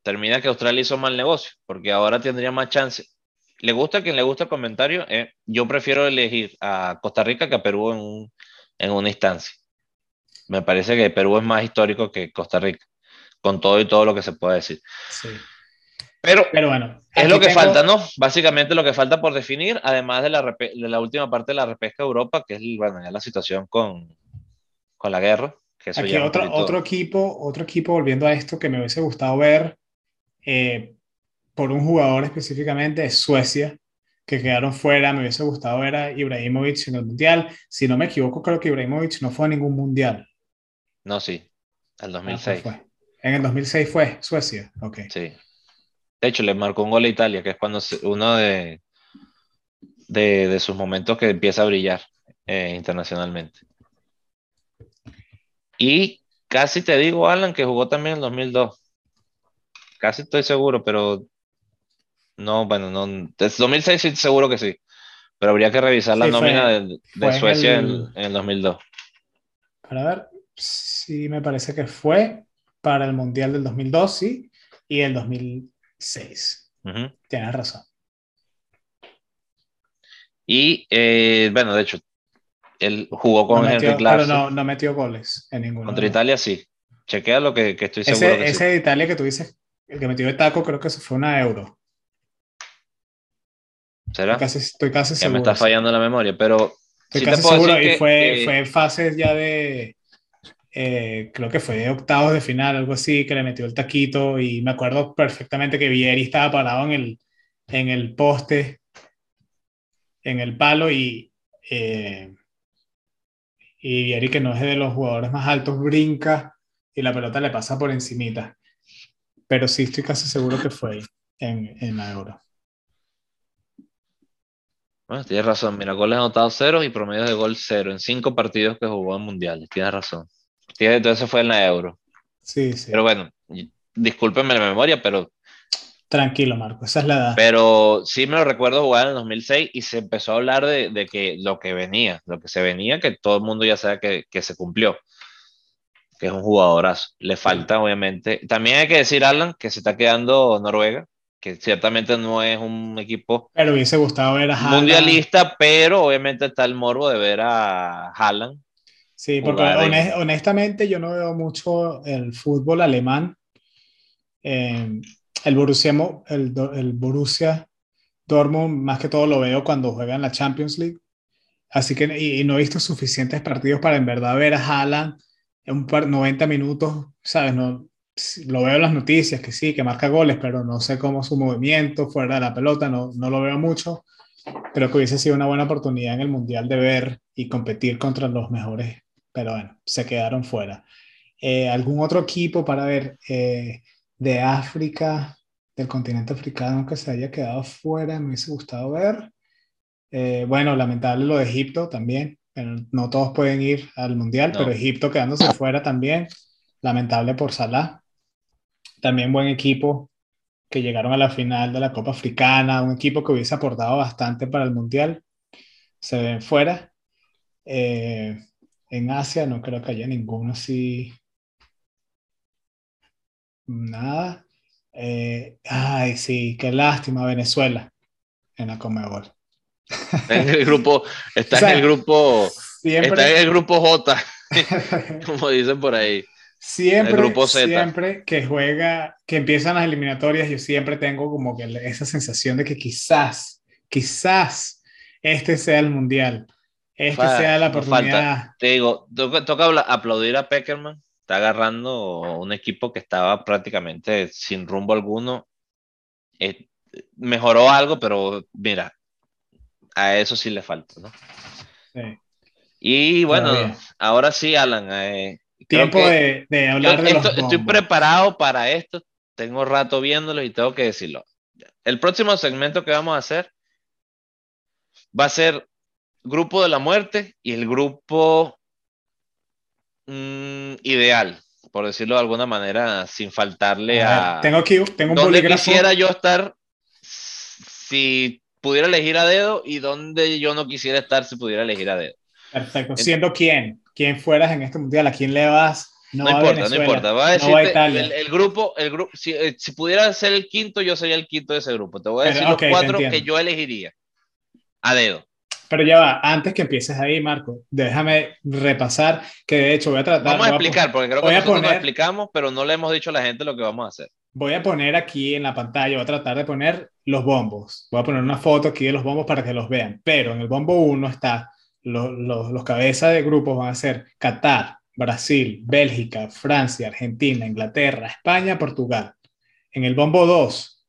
Termina que Australia hizo mal negocio, porque ahora tendría más chance le gusta a quien le gusta el comentario, eh, yo prefiero elegir a Costa Rica que a Perú en, en una instancia. Me parece que Perú es más histórico que Costa Rica, con todo y todo lo que se puede decir.
Sí.
Pero,
Pero bueno,
es lo que tengo... falta, ¿no? Básicamente lo que falta por definir, además de la, de la última parte de la repesca de Europa, que es bueno, ya la situación con, con la guerra. Que
Aquí otro, otro, equipo, otro equipo, volviendo a esto, que me hubiese gustado ver, eh, por un jugador específicamente es Suecia, que quedaron fuera. Me hubiese gustado ver a Ibrahimovic en el Mundial. Si no me equivoco, creo que Ibrahimovic no fue a ningún Mundial.
No, sí, el 2006.
Ah, fue. En el 2006 fue Suecia, ok.
Sí. De hecho, le marcó un gol a Italia, que es cuando uno de, de, de sus momentos que empieza a brillar eh, internacionalmente. Y casi te digo, Alan, que jugó también en el 2002. Casi estoy seguro, pero no, bueno, no. Desde 2006 seguro que sí. Pero habría que revisar la sí, nómina fue, de, de Suecia en el, en el, 2002.
Para ver, sí, me parece que fue para el Mundial del 2002, sí, y el 2006. Uh -huh. Tienes razón.
Y, eh, bueno, de hecho, él jugó con
no
Henry
metió,
Claassen.
Pero no, no metió goles en ninguno.
Contra Italia sí. Chequea lo que, que estoy seguro
Ese,
que
ese
sí.
de Italia que tú dices, el que metió de taco, creo que eso fue una euro.
¿Será?
Casi, estoy casi
Ya
seguro.
me está
sí.
fallando la memoria, pero
Estoy
sí te
casi
puedo
seguro.
decir
Y
que-
fue,
que-
fue en fases ya de. eh, creo que fue de octavos de final, algo así, que le metió el taquito. Y me acuerdo perfectamente que Vieri estaba parado en el, en el poste, en el palo, y. eh, y Vieri, que no es de los jugadores más altos, brinca y la pelota le pasa por encimita. Pero sí estoy casi seguro que fue en, en la Euro.
Bueno, tienes razón. Mira, goles anotados cero y promedio de gol cero en cinco partidos que jugó en mundiales. Tienes razón. Entonces fue en la Euro.
Sí, sí.
Pero bueno, discúlpenme la memoria, pero,
Tranquilo, Marco, esa es la edad.
pero sí me lo recuerdo jugar en el 2006 y se empezó a hablar de, de que lo que venía, lo que se venía, que todo el mundo ya sabe que, que se cumplió. Que es un jugadorazo. Le falta, obviamente. También hay que decir, Alan, que se está quedando Noruega, que ciertamente no es un equipo
Pero hubiese gustado ver a Haaland.
mundialista, pero obviamente está el morbo de ver a Haaland.
Sí, porque honest- honestamente yo no veo mucho el fútbol alemán. Eh, el, Borussia, el, el Borussia Dortmund, más que todo lo veo cuando juega en la Champions League. Así que y, y no he visto suficientes partidos para en verdad ver a Haaland en un par 90 minutos, ¿sabes? No, lo veo en las noticias, que sí, que marca goles, pero no sé cómo su movimiento fuera de la pelota, no, no lo veo mucho. Creo que hubiese sido una buena oportunidad en el Mundial de ver y competir contra los mejores, pero bueno, se quedaron fuera. Eh, ¿Algún otro equipo para ver eh, de África, del continente africano que se haya quedado fuera? Me hubiese gustado ver. Eh, bueno, lamentable lo de Egipto también. no todos pueden ir al Mundial,
No.
pero Egipto quedándose fuera también. Lamentable por Salah. También buen equipo que llegaron a la final de la Copa Africana, un equipo que hubiese aportado bastante para el Mundial. Se ven fuera. Eh, en Asia no creo que haya ninguno así. Nada. Eh, ay, sí, qué lástima Venezuela en la Comebol.
Está en el grupo, está
O sea,
en el grupo, está en el grupo J, como dicen por ahí.
Siempre,
el grupo Z.
siempre que juega, que empiezan las eliminatorias, yo siempre tengo como que esa sensación de que quizás, quizás este sea el mundial, este sea la oportunidad.
Te digo, toca, toca aplaudir a Peckerman. Está agarrando un equipo que estaba prácticamente sin rumbo alguno. Eh, mejoró algo, pero mira, a eso sí le falta, ¿no?
Sí.
Y bueno,
Todavía.
ahora sí, Alan. eh,
Tiempo
que-
de, de hablar de los
esto- estoy
bombos.
preparado para esto. Tengo rato viéndolo y tengo que decirlo. El próximo segmento que vamos a hacer va a ser grupo de la muerte y el grupo mm, ideal, por decirlo de alguna manera, sin faltarle
A
a,
tengo aquí tengo un
dónde
bolígrafo.
quisiera yo estar si pudiera elegir a dedo y dónde yo no quisiera estar si pudiera elegir a dedo.
Perfecto. Siendo quién, quién fueras en este mundial, a quién le vas. No,
No,
va a
importa, no importa. Voy a
no va a
decirte
Italia.
el, el grupo, el grupo, si, eh, si pudiera ser el quinto, yo sería el quinto de ese grupo. Te voy a
Pero,
decir
ok,
los cuatro que yo elegiría. A dedo.
Pero ya va, antes que empieces ahí, Marco, déjame repasar, que de hecho voy a tratar.
Vamos a explicar, porque creo que
a
nosotros nos
poner-
explicamos, pero no le hemos dicho a la gente lo que vamos a hacer.
Voy a poner aquí en la pantalla, voy a tratar de poner los bombos. Voy a poner una foto aquí de los bombos para que los vean. Pero en el bombo 1 está, los, los, los cabezas de grupos van a ser Qatar, Brasil, Bélgica, Francia, Argentina, Inglaterra, España, Portugal. En el bombo 2,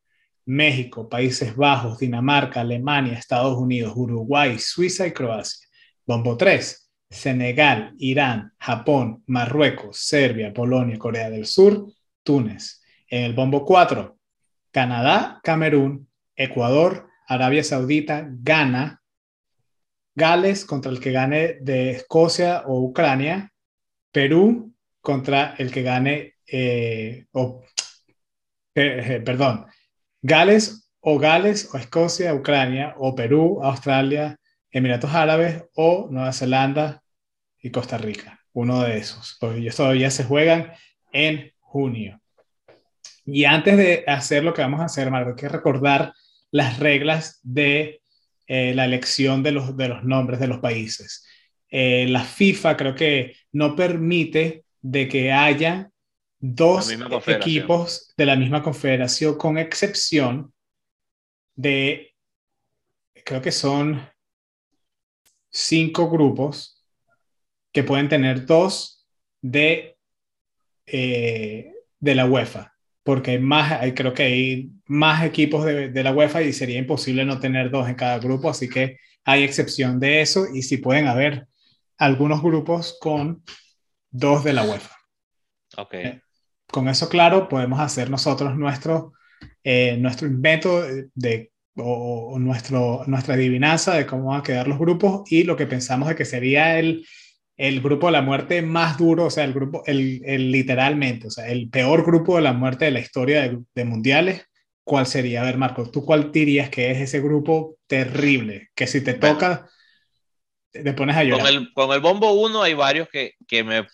México, Países Bajos, Dinamarca, Alemania, Estados Unidos, Uruguay, Suiza y Croacia. Bombo 3, Senegal, Irán, Japón, Marruecos, Serbia, Polonia, Corea del Sur, Túnez. En el bombo 4, Canadá, Camerún, Ecuador, Arabia Saudita, Ghana, Gales contra el que gane de Escocia o Ucrania, Perú contra el que gane, eh, o, eh, perdón, Gales o Gales o Escocia, Ucrania o Perú, Australia, Emiratos Árabes o Nueva Zelanda y Costa Rica. Uno de esos. Porque ellos todavía se juegan en junio. Y antes de hacer lo que vamos a hacer, Marco, hay que recordar las reglas de eh, la elección de los, de los nombres de los países. eh, la FIFA creo que no permite de que haya dos equipos de la misma confederación, con excepción de, creo que son cinco grupos que pueden tener dos de, eh, de la UEFA, porque hay más, creo que hay más equipos de, de, la UEFA y sería imposible no tener dos en cada grupo, así que hay excepción de eso y si pueden haber algunos grupos con dos de la UEFA.
Ok.
Eh, con eso claro, podemos hacer nosotros nuestro, eh, nuestro invento de, o, nuestro, nuestra adivinanza de cómo van a quedar los grupos y lo que pensamos de que sería el, el grupo de la muerte más duro, o sea, el grupo, el, el literalmente, o sea, el peor grupo de la muerte de la historia de, de mundiales. ¿Cuál sería? A ver, Marco, ¿tú cuál dirías que es ese grupo terrible? Que si te toca, te pones a llorar.
Con el, con el bombo 1 hay varios que, que me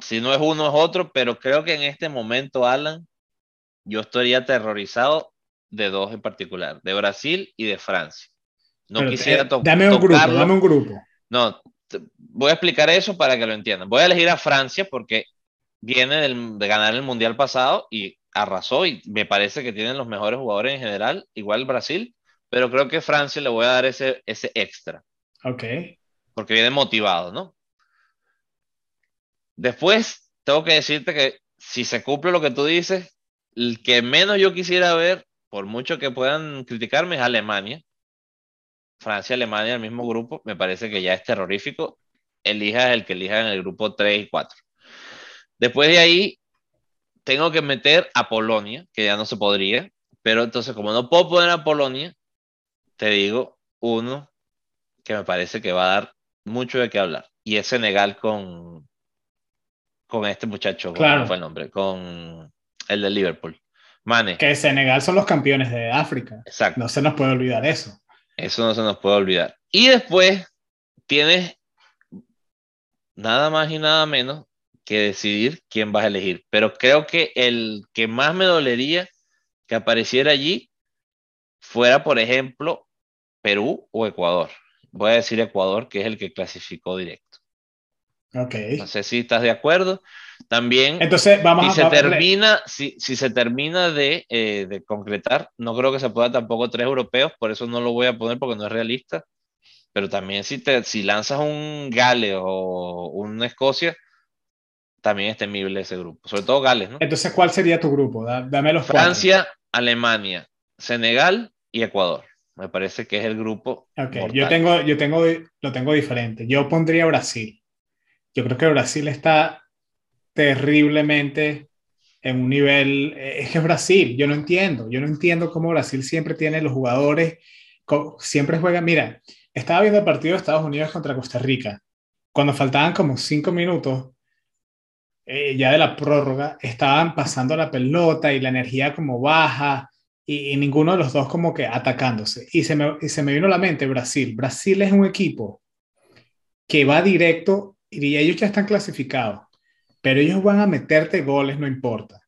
si no es uno es otro, pero creo que en este momento, Alan, yo estaría aterrorizado de dos en particular, de Brasil y de Francia. No quisiera
eh, Dame un grupo, dame un grupo.
No, voy a explicar eso para que lo entiendan. Voy a elegir a Francia porque viene de ganar el Mundial pasado y arrasó y me parece que tienen los mejores jugadores en general, igual Brasil, pero creo que Francia le voy a dar ese, ese extra.
Ok.
Porque viene motivado, ¿no? Después, tengo que decirte que si se cumple lo que tú dices, el que menos yo quisiera ver, por mucho que puedan criticarme, es Alemania. Francia, Alemania, el mismo grupo, me parece que ya es terrorífico. Elija el que elija en el grupo 3 y 4. Después de ahí, tengo que meter a Polonia, que ya no se podría. Pero entonces, como no puedo poner a Polonia, te digo uno que me parece que va a dar mucho de qué hablar. Y es Senegal con, con este muchacho, claro. fue el nombre? Con el de Liverpool. Mane.
Que Senegal son los campeones de África.
Exacto.
No se nos puede olvidar eso.
Eso no se nos puede olvidar. Y después tienes nada más y nada menos que decidir quién vas a elegir. Pero creo que el que más me dolería que apareciera allí fuera, por ejemplo, Perú o Ecuador. Voy a decir Ecuador, que es el que clasificó directo.
Okay.
No sé si estás de acuerdo. También,
Entonces, vamos
si, se termina, si, si, se termina de, eh, de, concretar, no creo que se pueda tampoco tres europeos, por eso no lo voy a poner porque no es realista. Pero también si, te, si lanzas un Gales o una Escocia, también es temible ese grupo, sobre todo Gales, ¿no?
Entonces, ¿cuál sería tu grupo? Dame los
Francia, Alemania, Senegal y Ecuador. Me parece que es el grupo.
Okay. Yo tengo, yo tengo, lo tengo diferente. Yo pondría Brasil. Yo creo que Brasil está terriblemente en un nivel, eh, es que es Brasil, yo no entiendo, yo no entiendo cómo Brasil siempre tiene los jugadores, siempre juega, mira, estaba viendo el partido de Estados Unidos contra Costa Rica, cuando faltaban como cinco minutos, eh, ya de la prórroga, estaban pasando la pelota y la energía como baja y, ninguno de los dos como que atacándose. Y se, me, y se me vino a la mente Brasil. Brasil es un equipo que va directo y ellos ya están clasificados, pero ellos van a meterte goles, no importa.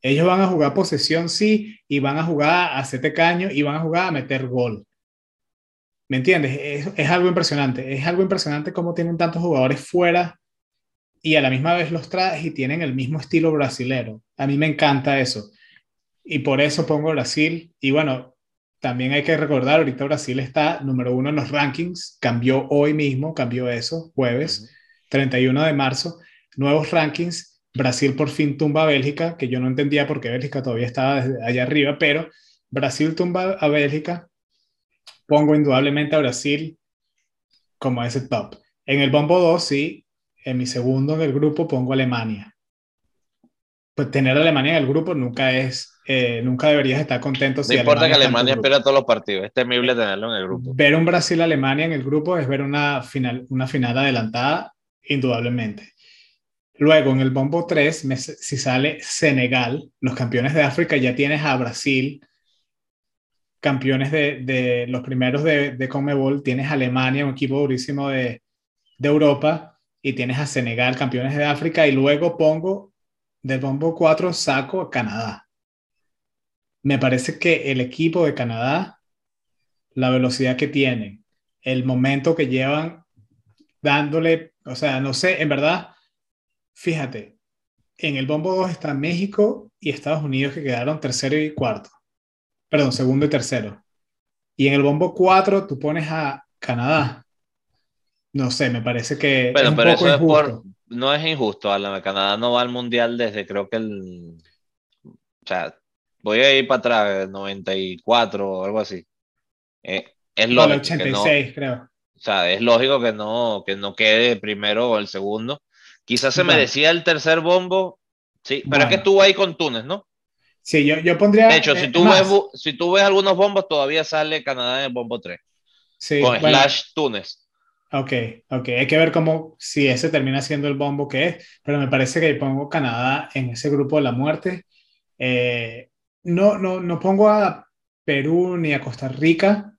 Ellos van a jugar posesión, sí, y van a jugar a hacerte caño y van a jugar a meter gol. ¿Me entiendes? Es, es, algo impresionante. Es algo impresionante cómo tienen tantos jugadores fuera y a la misma vez los traes y tienen el mismo estilo brasilero. A mí me encanta eso. Y por eso pongo Brasil. Y bueno, también hay que recordar, ahorita Brasil está número uno en los rankings. Cambió hoy mismo, cambió eso, jueves. 31 de marzo, nuevos rankings. Brasil por fin tumba a Bélgica, que yo no entendía por qué Bélgica todavía estaba allá arriba, pero Brasil tumba a Bélgica. Pongo indudablemente a Brasil como ese top. En el bombo 2, sí, en mi segundo en el grupo pongo Alemania. Pues tener a Alemania en el grupo nunca es, eh, nunca deberías estar contento.
No importa que Alemania espera todos los partidos, es temible tenerlo en el grupo.
Ver un Brasil-Alemania en el grupo es ver una final, una final adelantada indudablemente. Luego, en el bombo 3, si sale Senegal, los campeones de África, ya tienes a Brasil, campeones de, de los primeros de, de Conmebol, tienes a Alemania, un equipo durísimo de, de Europa, y tienes a Senegal, campeones de África, y luego pongo del bombo 4, saco a Canadá. Me parece que el equipo de Canadá, la velocidad que tienen, el momento que llevan dándole, o sea, no sé, en verdad, fíjate, en el bombo 2 está México y Estados Unidos que quedaron tercero y cuarto. Perdón, segundo y tercero. Y en el bombo 4 tú pones a Canadá. No sé, me parece que
bueno, pero eso es por, no es injusto, Alan. Canadá no va al mundial desde creo que el. O sea, voy a ir para atrás, 94 o algo así. Eh, es lógico.
86, creo.
O sea, es lógico que no, que no quede primero o el segundo. Quizás se merecía el tercer bombo, sí, pero es que estuvo ahí con Túnez, ¿no?
Sí, yo, yo pondría.
De hecho, si, eh, tú ves, si tú ves algunos bombos, todavía sale Canadá en el bombo 3. Sí, con slash Túnez.
Ok, ok. Hay que ver cómo, si ese termina siendo el bombo que es, pero me parece que pongo Canadá en ese grupo de la muerte. Eh, no, no, no pongo a Perú ni a Costa Rica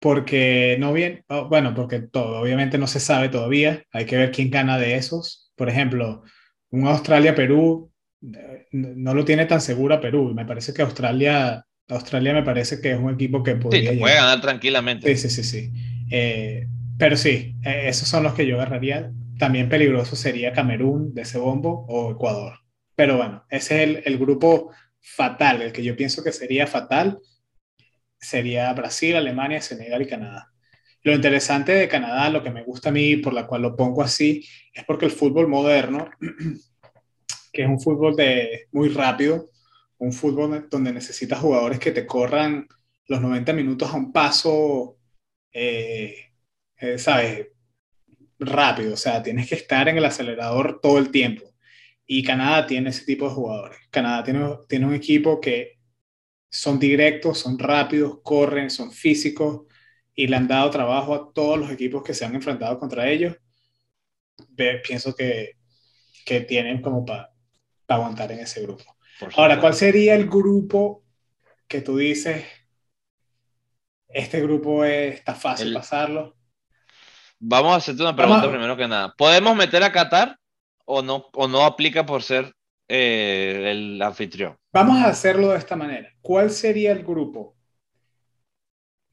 porque no bien, oh, bueno, porque todo, obviamente no se sabe todavía. Hay que ver quién gana de esos. Por ejemplo, un Australia-Perú eh, no lo tiene tan segura Perú. Me parece que Australia, Australia me parece que es un equipo que podría.
Sí, puede ganar tranquilamente.
Sí, sí, sí, sí. Eh, pero sí, e, esos son los que yo agarraría. También peligroso sería Camerún de ese bombo o Ecuador. Pero bueno, ese es el, el grupo fatal, el que yo pienso que sería fatal, sería Brasil, Alemania, Senegal y Canadá. Lo interesante de Canadá, lo que me gusta a mí, por la cual lo pongo así, es porque el fútbol moderno, que es un fútbol de, muy rápido, un fútbol donde necesitas jugadores que te corran los 90 minutos a un paso eh, eh, ¿sabes? Rápido, o sea, tienes que estar en el acelerador todo el tiempo. Y Canadá tiene ese tipo de jugadores. Canadá tiene, tiene un equipo que son directos, son rápidos, corren, son físicos y le han dado trabajo a todos los equipos que se han enfrentado contra ellos. pienso que, que tienen como para aguantar en ese grupo. Ahora, ¿cuál sería el grupo que tú dices, este grupo está fácil pasarlo?
Vamos a hacerte una pregunta primero que nada. ¿Podemos meter a Qatar o no, o no aplica por ser eh, el anfitrión?
Vamos a hacerlo de esta manera. ¿Cuál sería el grupo?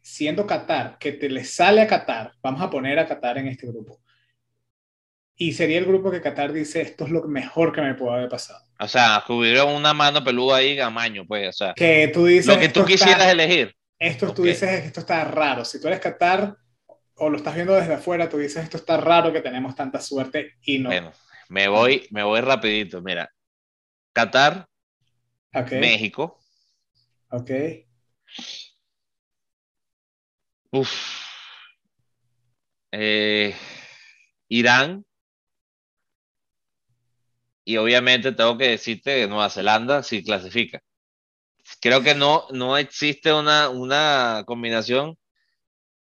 Siendo Qatar, que te le sale a Qatar, vamos a poner a Qatar en este grupo. Y sería el grupo que Qatar dice, esto es lo mejor que me puede haber pasado.
O sea, hubiera una mano peluda ahí, gamaño, pues, o sea.
Que tú dices...
Lo que tú quisieras elegir.
Esto tú dices, esto está raro. Si tú eres Qatar, o lo estás viendo desde afuera, tú dices, esto está raro que tenemos tanta suerte y no.
Bueno, me voy, me voy rapidito, mira. Qatar, México.
Ok.
Uf. Eh, Irán. Y obviamente tengo que decirte que Nueva Zelanda sí clasifica. Creo que no, no existe una, una combinación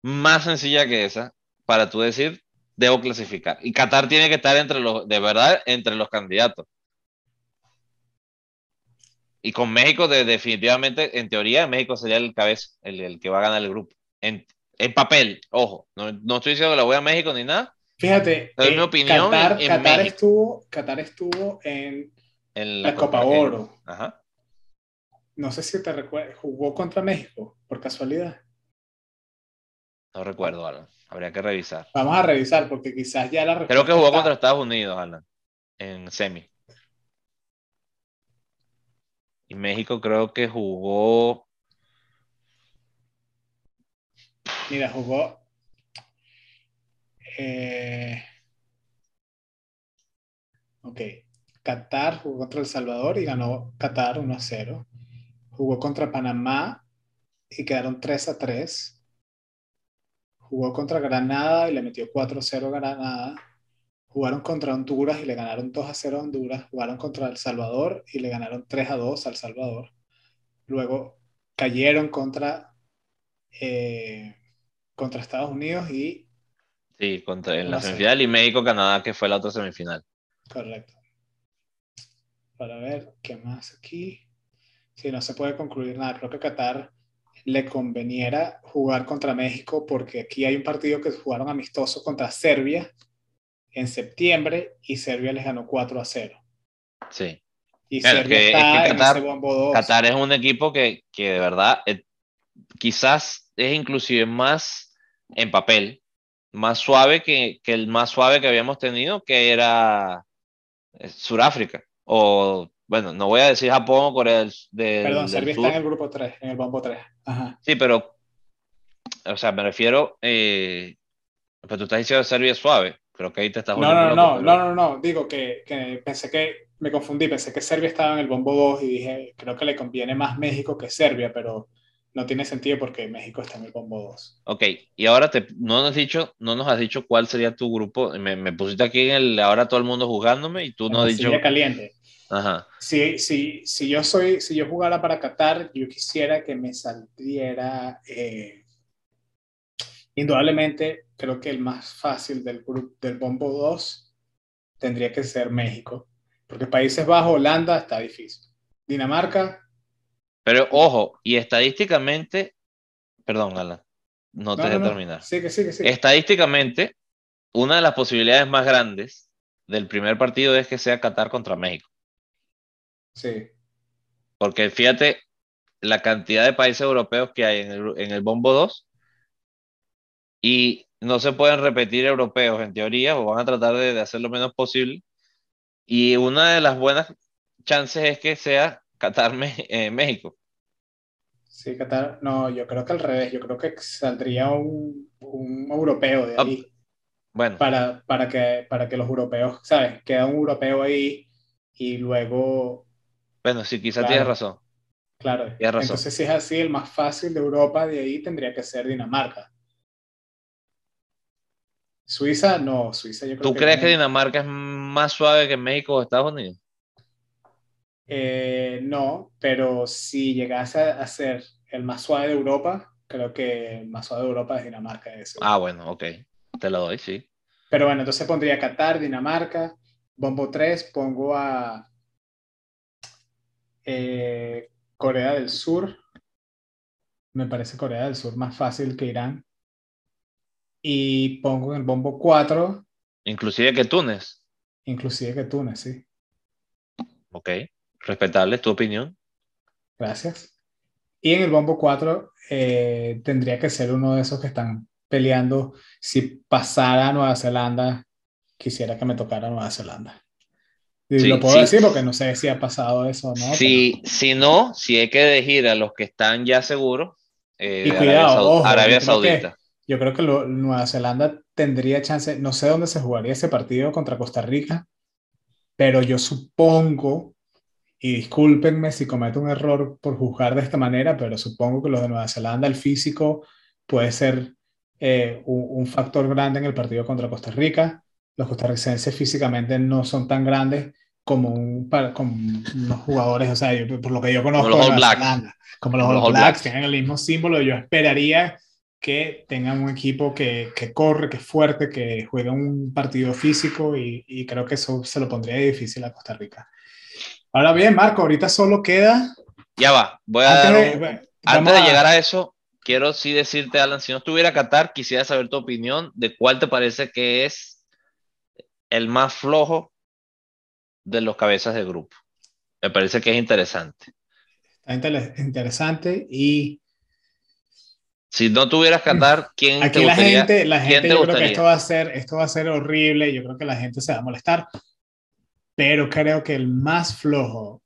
más sencilla que esa para tú decir, debo clasificar. Y Qatar tiene que estar entre los, de verdad, entre los candidatos. Y con México, de, definitivamente, en teoría, México sería el cabeza, el, el que va a ganar el grupo. En, en papel, ojo, no, no, estoy diciendo que la voy a México ni nada.
Fíjate, es mi eh, opinión. Qatar, Qatar estuvo, Qatar estuvo en, en la, Copa, Oro. Ajá. No sé si te recuerdas, jugó contra México, por casualidad.
No recuerdo, Alan. Habría que revisar.
Vamos a revisar porque quizás ya la
Creo que jugó contra Estados Unidos, Alan, en semi. Y México creo que jugó.
Mira, jugó. Eh... Ok. Qatar jugó contra El Salvador y ganó Qatar 1 a 0. Jugó contra Panamá y quedaron 3 a 3 jugó contra Granada y le metió 4-0 a Granada. Jugaron contra Honduras y le ganaron 2-0 a Honduras. Jugaron contra El Salvador y le ganaron 3-2 a El Salvador. Luego cayeron contra, eh, contra Estados Unidos y...
Sí, contra, en la semifinal y México-Canadá, que fue la otra semifinal.
Correcto. Para ver qué más aquí. Sí, no se puede concluir nada. Creo que Qatar le conveniera jugar contra México porque aquí hay un partido que jugaron amistoso contra Serbia en septiembre y Serbia les ganó 4 a 0.
Sí.
Y Serbia está en ese bombo 2.
Qatar es un equipo que, que de verdad eh, quizás es inclusive más en papel, más suave que, que, el más suave que habíamos tenido, que era eh, Sudáfrica. O, bueno, no voy a decir Japón o Corea del, del
Perdón, Serbia está en el grupo 3, en el bombo 3. Ajá.
Sí, pero, o sea, me refiero, eh, pero tú estás diciendo Serbia suave. Creo que ahí te estás
no, no, no, no, no, no, digo que, que, pensé que, me confundí, pensé que Serbia estaba en el bombo 2 y dije, creo que le conviene más México que Serbia, pero no tiene sentido porque México está en el bombo 2.
Ok, y ahora te, no, nos has dicho, no nos has dicho cuál sería tu grupo. Me, me pusiste aquí en el, ahora todo el mundo jugándome y tú no has dicho...
caliente.
Ajá.
Si, si, si, yo soy, si yo jugara para Qatar, yo quisiera que me saliera... Eh, indudablemente, creo que el más fácil del, grupo, del bombo 2 tendría que ser México. Porque Países Bajos, Holanda, está difícil. Dinamarca,
pero ojo, y estadísticamente, perdón, Alan, no, no te deje no, terminar. Estadísticamente, una de las posibilidades más grandes del primer partido es que sea Qatar contra México.
Sí.
Porque fíjate la cantidad de países europeos que hay en el, en el Bombo 2 y no se pueden repetir europeos en teoría o van a tratar de, de hacer lo menos posible. Y una de las buenas chances es que sea Qatar, eh, México.
Sí, Qatar, no, yo creo que al revés, yo creo que saldría un, un europeo de ahí.
Oh, bueno.
Para, para, que, para que los europeos, ¿sabes? Queda un europeo ahí y luego...
Bueno, sí, quizás
claro,
tienes razón.
Claro,
tienes razón.
entonces si es así, el más fácil de Europa de ahí tendría que ser Dinamarca. Suiza, no, Suiza yo creo
¿Tú
que
crees que Dinamarca es más suave que México o Estados Unidos?
Eh, no, pero si llegase a ser el más suave de Europa, creo que el más suave de Europa es Dinamarca. Eso.
Ah, bueno, ok. Te lo doy, sí.
Pero bueno, entonces pondría Qatar, Dinamarca, Bombo 3, pongo a eh, Corea del Sur. Me parece Corea del Sur más fácil que Irán. Y pongo en el Bombo 4.
Inclusive que Túnez.
Inclusive que Túnez, sí.
Ok. Respetable, tu opinión.
Gracias. Y en el bombo 4 eh, tendría que ser uno de esos que están peleando. Si pasara a Nueva Zelanda, quisiera que me tocara Nueva Zelanda.
Sí,
lo puedo
sí.
decir porque no sé si ha pasado eso no.
Si, si no, si hay que elegir a los que están ya seguros, eh,
Y cuidado,
Arabia,
ojo,
Arabia
yo que-
Saudita.
pero yo creo que lo- Nueva Zelanda tendría chance. No sé dónde se jugaría ese partido contra Costa Rica, pero yo supongo, y discúlpenme si cometo un error por juzgar de esta manera, pero supongo que los de Nueva Zelanda, el físico puede ser eh, un, un factor grande en el partido contra Costa Rica. Los costarricenses físicamente no son tan grandes como, un, como unos jugadores, o sea, yo- por lo que yo conozco
Como los All Blacks.
Zelanda, como los
Como
All Blacks,
Blacks.
tienen el mismo símbolo, yo esperaría que tengan un equipo que, que corre, que es fuerte, que juega un partido físico y, y creo que eso se lo pondría difícil a Costa Rica. Ahora bien, Marco, ahorita solo queda...
Ya va, voy a
Antes
un- Antes de
a-
llegar a eso, quiero sí decirte, Alan, si no estuviera Qatar, quisiera saber tu opinión de cuál te parece que es el más flojo de los cabezas de grupo. Me parece que es interesante.
Está interesante y
Si no tuvieras Qatar, ¿quién
aquí
te
la
gustaría?
gente, la gente
te
yo creo que esto va a ser, esto va a ser horrible, yo creo que la gente se va a molestar, pero creo que el más flojo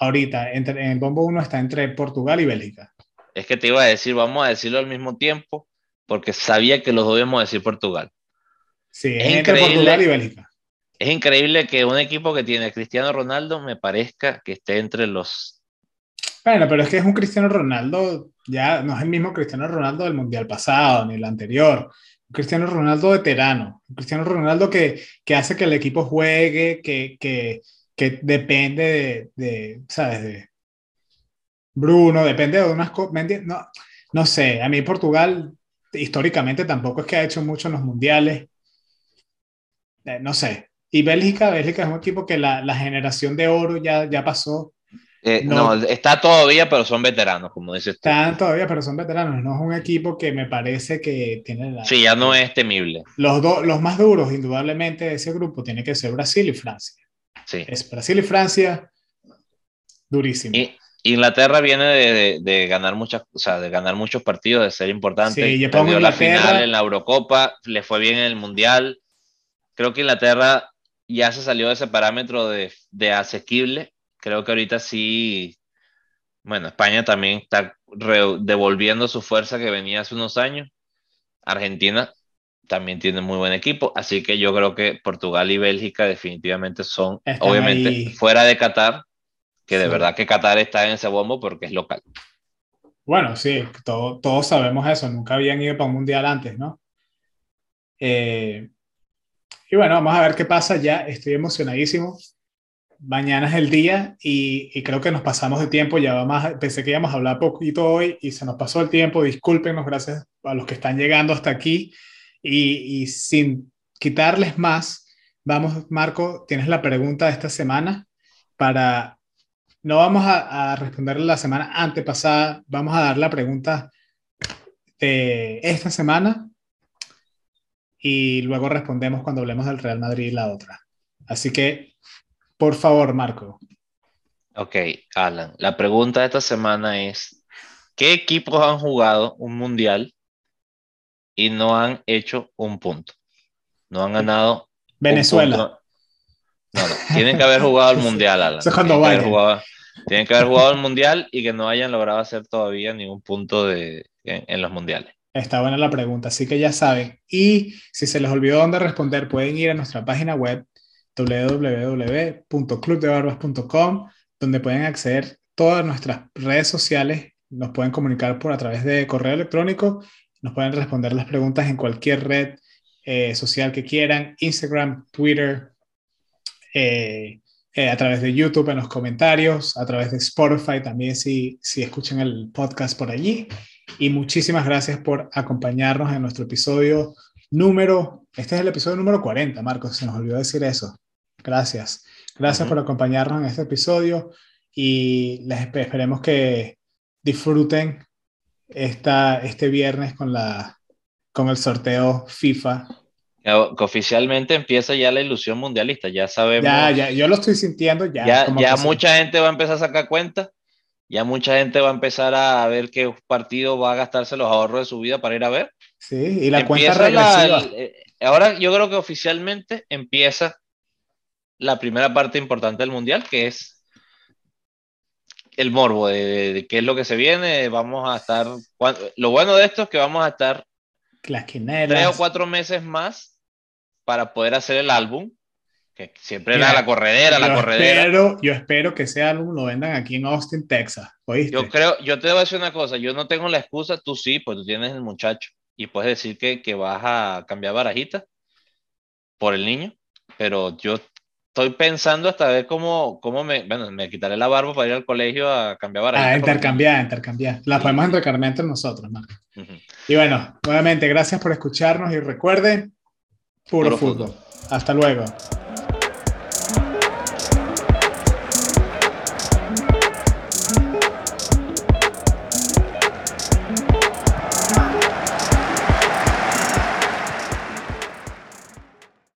ahorita entre, en el bombo 1 está entre Portugal y Bélgica.
Es que te iba a decir, vamos a decirlo al mismo tiempo, porque sabía que los dos íbamos a decir Portugal.
Sí,
Es
es entre
increíble.
Portugal y Bélgica.
Es increíble que un equipo que tiene a Cristiano Ronaldo me parezca que esté entre los...
Bueno, pero es que es un Cristiano Ronaldo, ya no es el mismo Cristiano Ronaldo del Mundial pasado ni el anterior. Un Cristiano Ronaldo veterano, un Cristiano Ronaldo que, que hace que el equipo juegue, que, que, que depende de, de, ¿sabes? De Bruno, depende de unas cosas. No, no sé, a mí Portugal históricamente tampoco es que ha hecho mucho en los mundiales. Eh, no sé. Y Bélgica, Bélgica es un equipo que la, la generación de oro ya, ya pasó.
Eh,
No.
no. está todavía, pero son veteranos, como dices tú.
Están todavía, pero son veteranos. No es un equipo que me parece que tiene la...
Sí, ya no es temible.
Los, dos los más duros, indudablemente, de ese grupo tiene que ser Brasil y Francia.
Sí.
Es Brasil y Francia, durísimo.
Y, Inglaterra viene de, de, ganar muchas, o sea, de ganar muchos partidos, de ser importante.
Sí, yo pongo
la final en la Eurocopa, le fue bien en el Mundial. Creo que Inglaterra ya se salió de ese parámetro de, de asequible. Creo que ahorita sí, bueno, España también está devolviendo su fuerza que venía hace unos años. Argentina también tiene muy buen equipo, así que yo creo que Portugal y Bélgica definitivamente son, obviamente, fuera de Qatar, que de verdad que Qatar está en ese bombo porque es local.
Bueno, sí, todo, todos sabemos eso, nunca habían ido para un mundial antes, ¿no? Eh, y bueno, vamos a ver qué pasa. Ya, estoy emocionadísimo. Mañana es el día y, creo que nos pasamos de tiempo, ya vamos, pensé que íbamos a hablar poquito hoy y se nos pasó el tiempo, discúlpenos, gracias a los que están llegando hasta aquí. Y, sin quitarles más, vamos, Marco, tienes la pregunta de esta semana para no vamos a, a responder la semana antepasada, vamos a dar la pregunta de esta semana y luego respondemos cuando hablemos del Real Madrid y la otra. Así que, por favor, Marco.
Ok, Alan, la pregunta de esta semana es, ¿qué equipos han jugado un mundial y no han hecho un punto? No han ganado.
Venezuela.
No, no, tienen que haber jugado el mundial, Alan.
Eso es cuando vayan.
Tienen que haber jugado el mundial y que no hayan logrado hacer todavía ningún punto de, en, los mundiales.
Está buena la pregunta, así que ya saben. Y si se les olvidó dónde responder, pueden ir a nuestra página web www.clubdebarbas.com, donde pueden acceder todas nuestras redes sociales, nos pueden comunicar por a través de correo electrónico, nos pueden responder las preguntas en cualquier red eh, social que quieran, Instagram, Twitter, eh, eh, a través de YouTube en los comentarios, a través de Spotify también si, si escuchan el podcast por allí. Y muchísimas gracias por acompañarnos en nuestro episodio número, este es el episodio número 40, Marcos, se nos olvidó decir eso. Gracias. Gracias por acompañarnos en este episodio y les esperemos que disfruten esta, este viernes con, la, con el sorteo FIFA
que oficialmente empieza ya la ilusión mundialista, ya sabemos.
Ya, ya, yo lo estoy sintiendo ya.
Ya, ya mucha gente va a empezar a sacar cuenta, ya mucha gente va a empezar a ver qué partido va a gastarse los ahorros de su vida para ir a ver.
Sí, y la cuenta regresiva.
Eh, ahora yo creo que oficialmente empieza la primera parte importante del mundial, que es el morbo de, qué es lo que se viene. Vamos a estar. Lo bueno de esto es que vamos a estar
las
tres o cuatro meses más para poder hacer el álbum, que siempre era la corredera, la corredera.
Espero, yo espero que ese álbum lo vendan aquí en Austin, Texas. ¿oíste?
Yo creo, yo te voy a decir una cosa, yo no tengo la excusa, tú sí, pues tú tienes el muchacho y puedes decir que, que vas a cambiar barajita por el niño, pero yo estoy pensando hasta ver cómo, cómo me, bueno, me quitaré la barba para ir al colegio a cambiar barajita.
Ah, intercambiar, intercambiar. La podemos intercambiar entre nosotros, Marco. Y bueno, nuevamente, gracias por escucharnos y recuerden, Puro, fútbol. Hasta luego.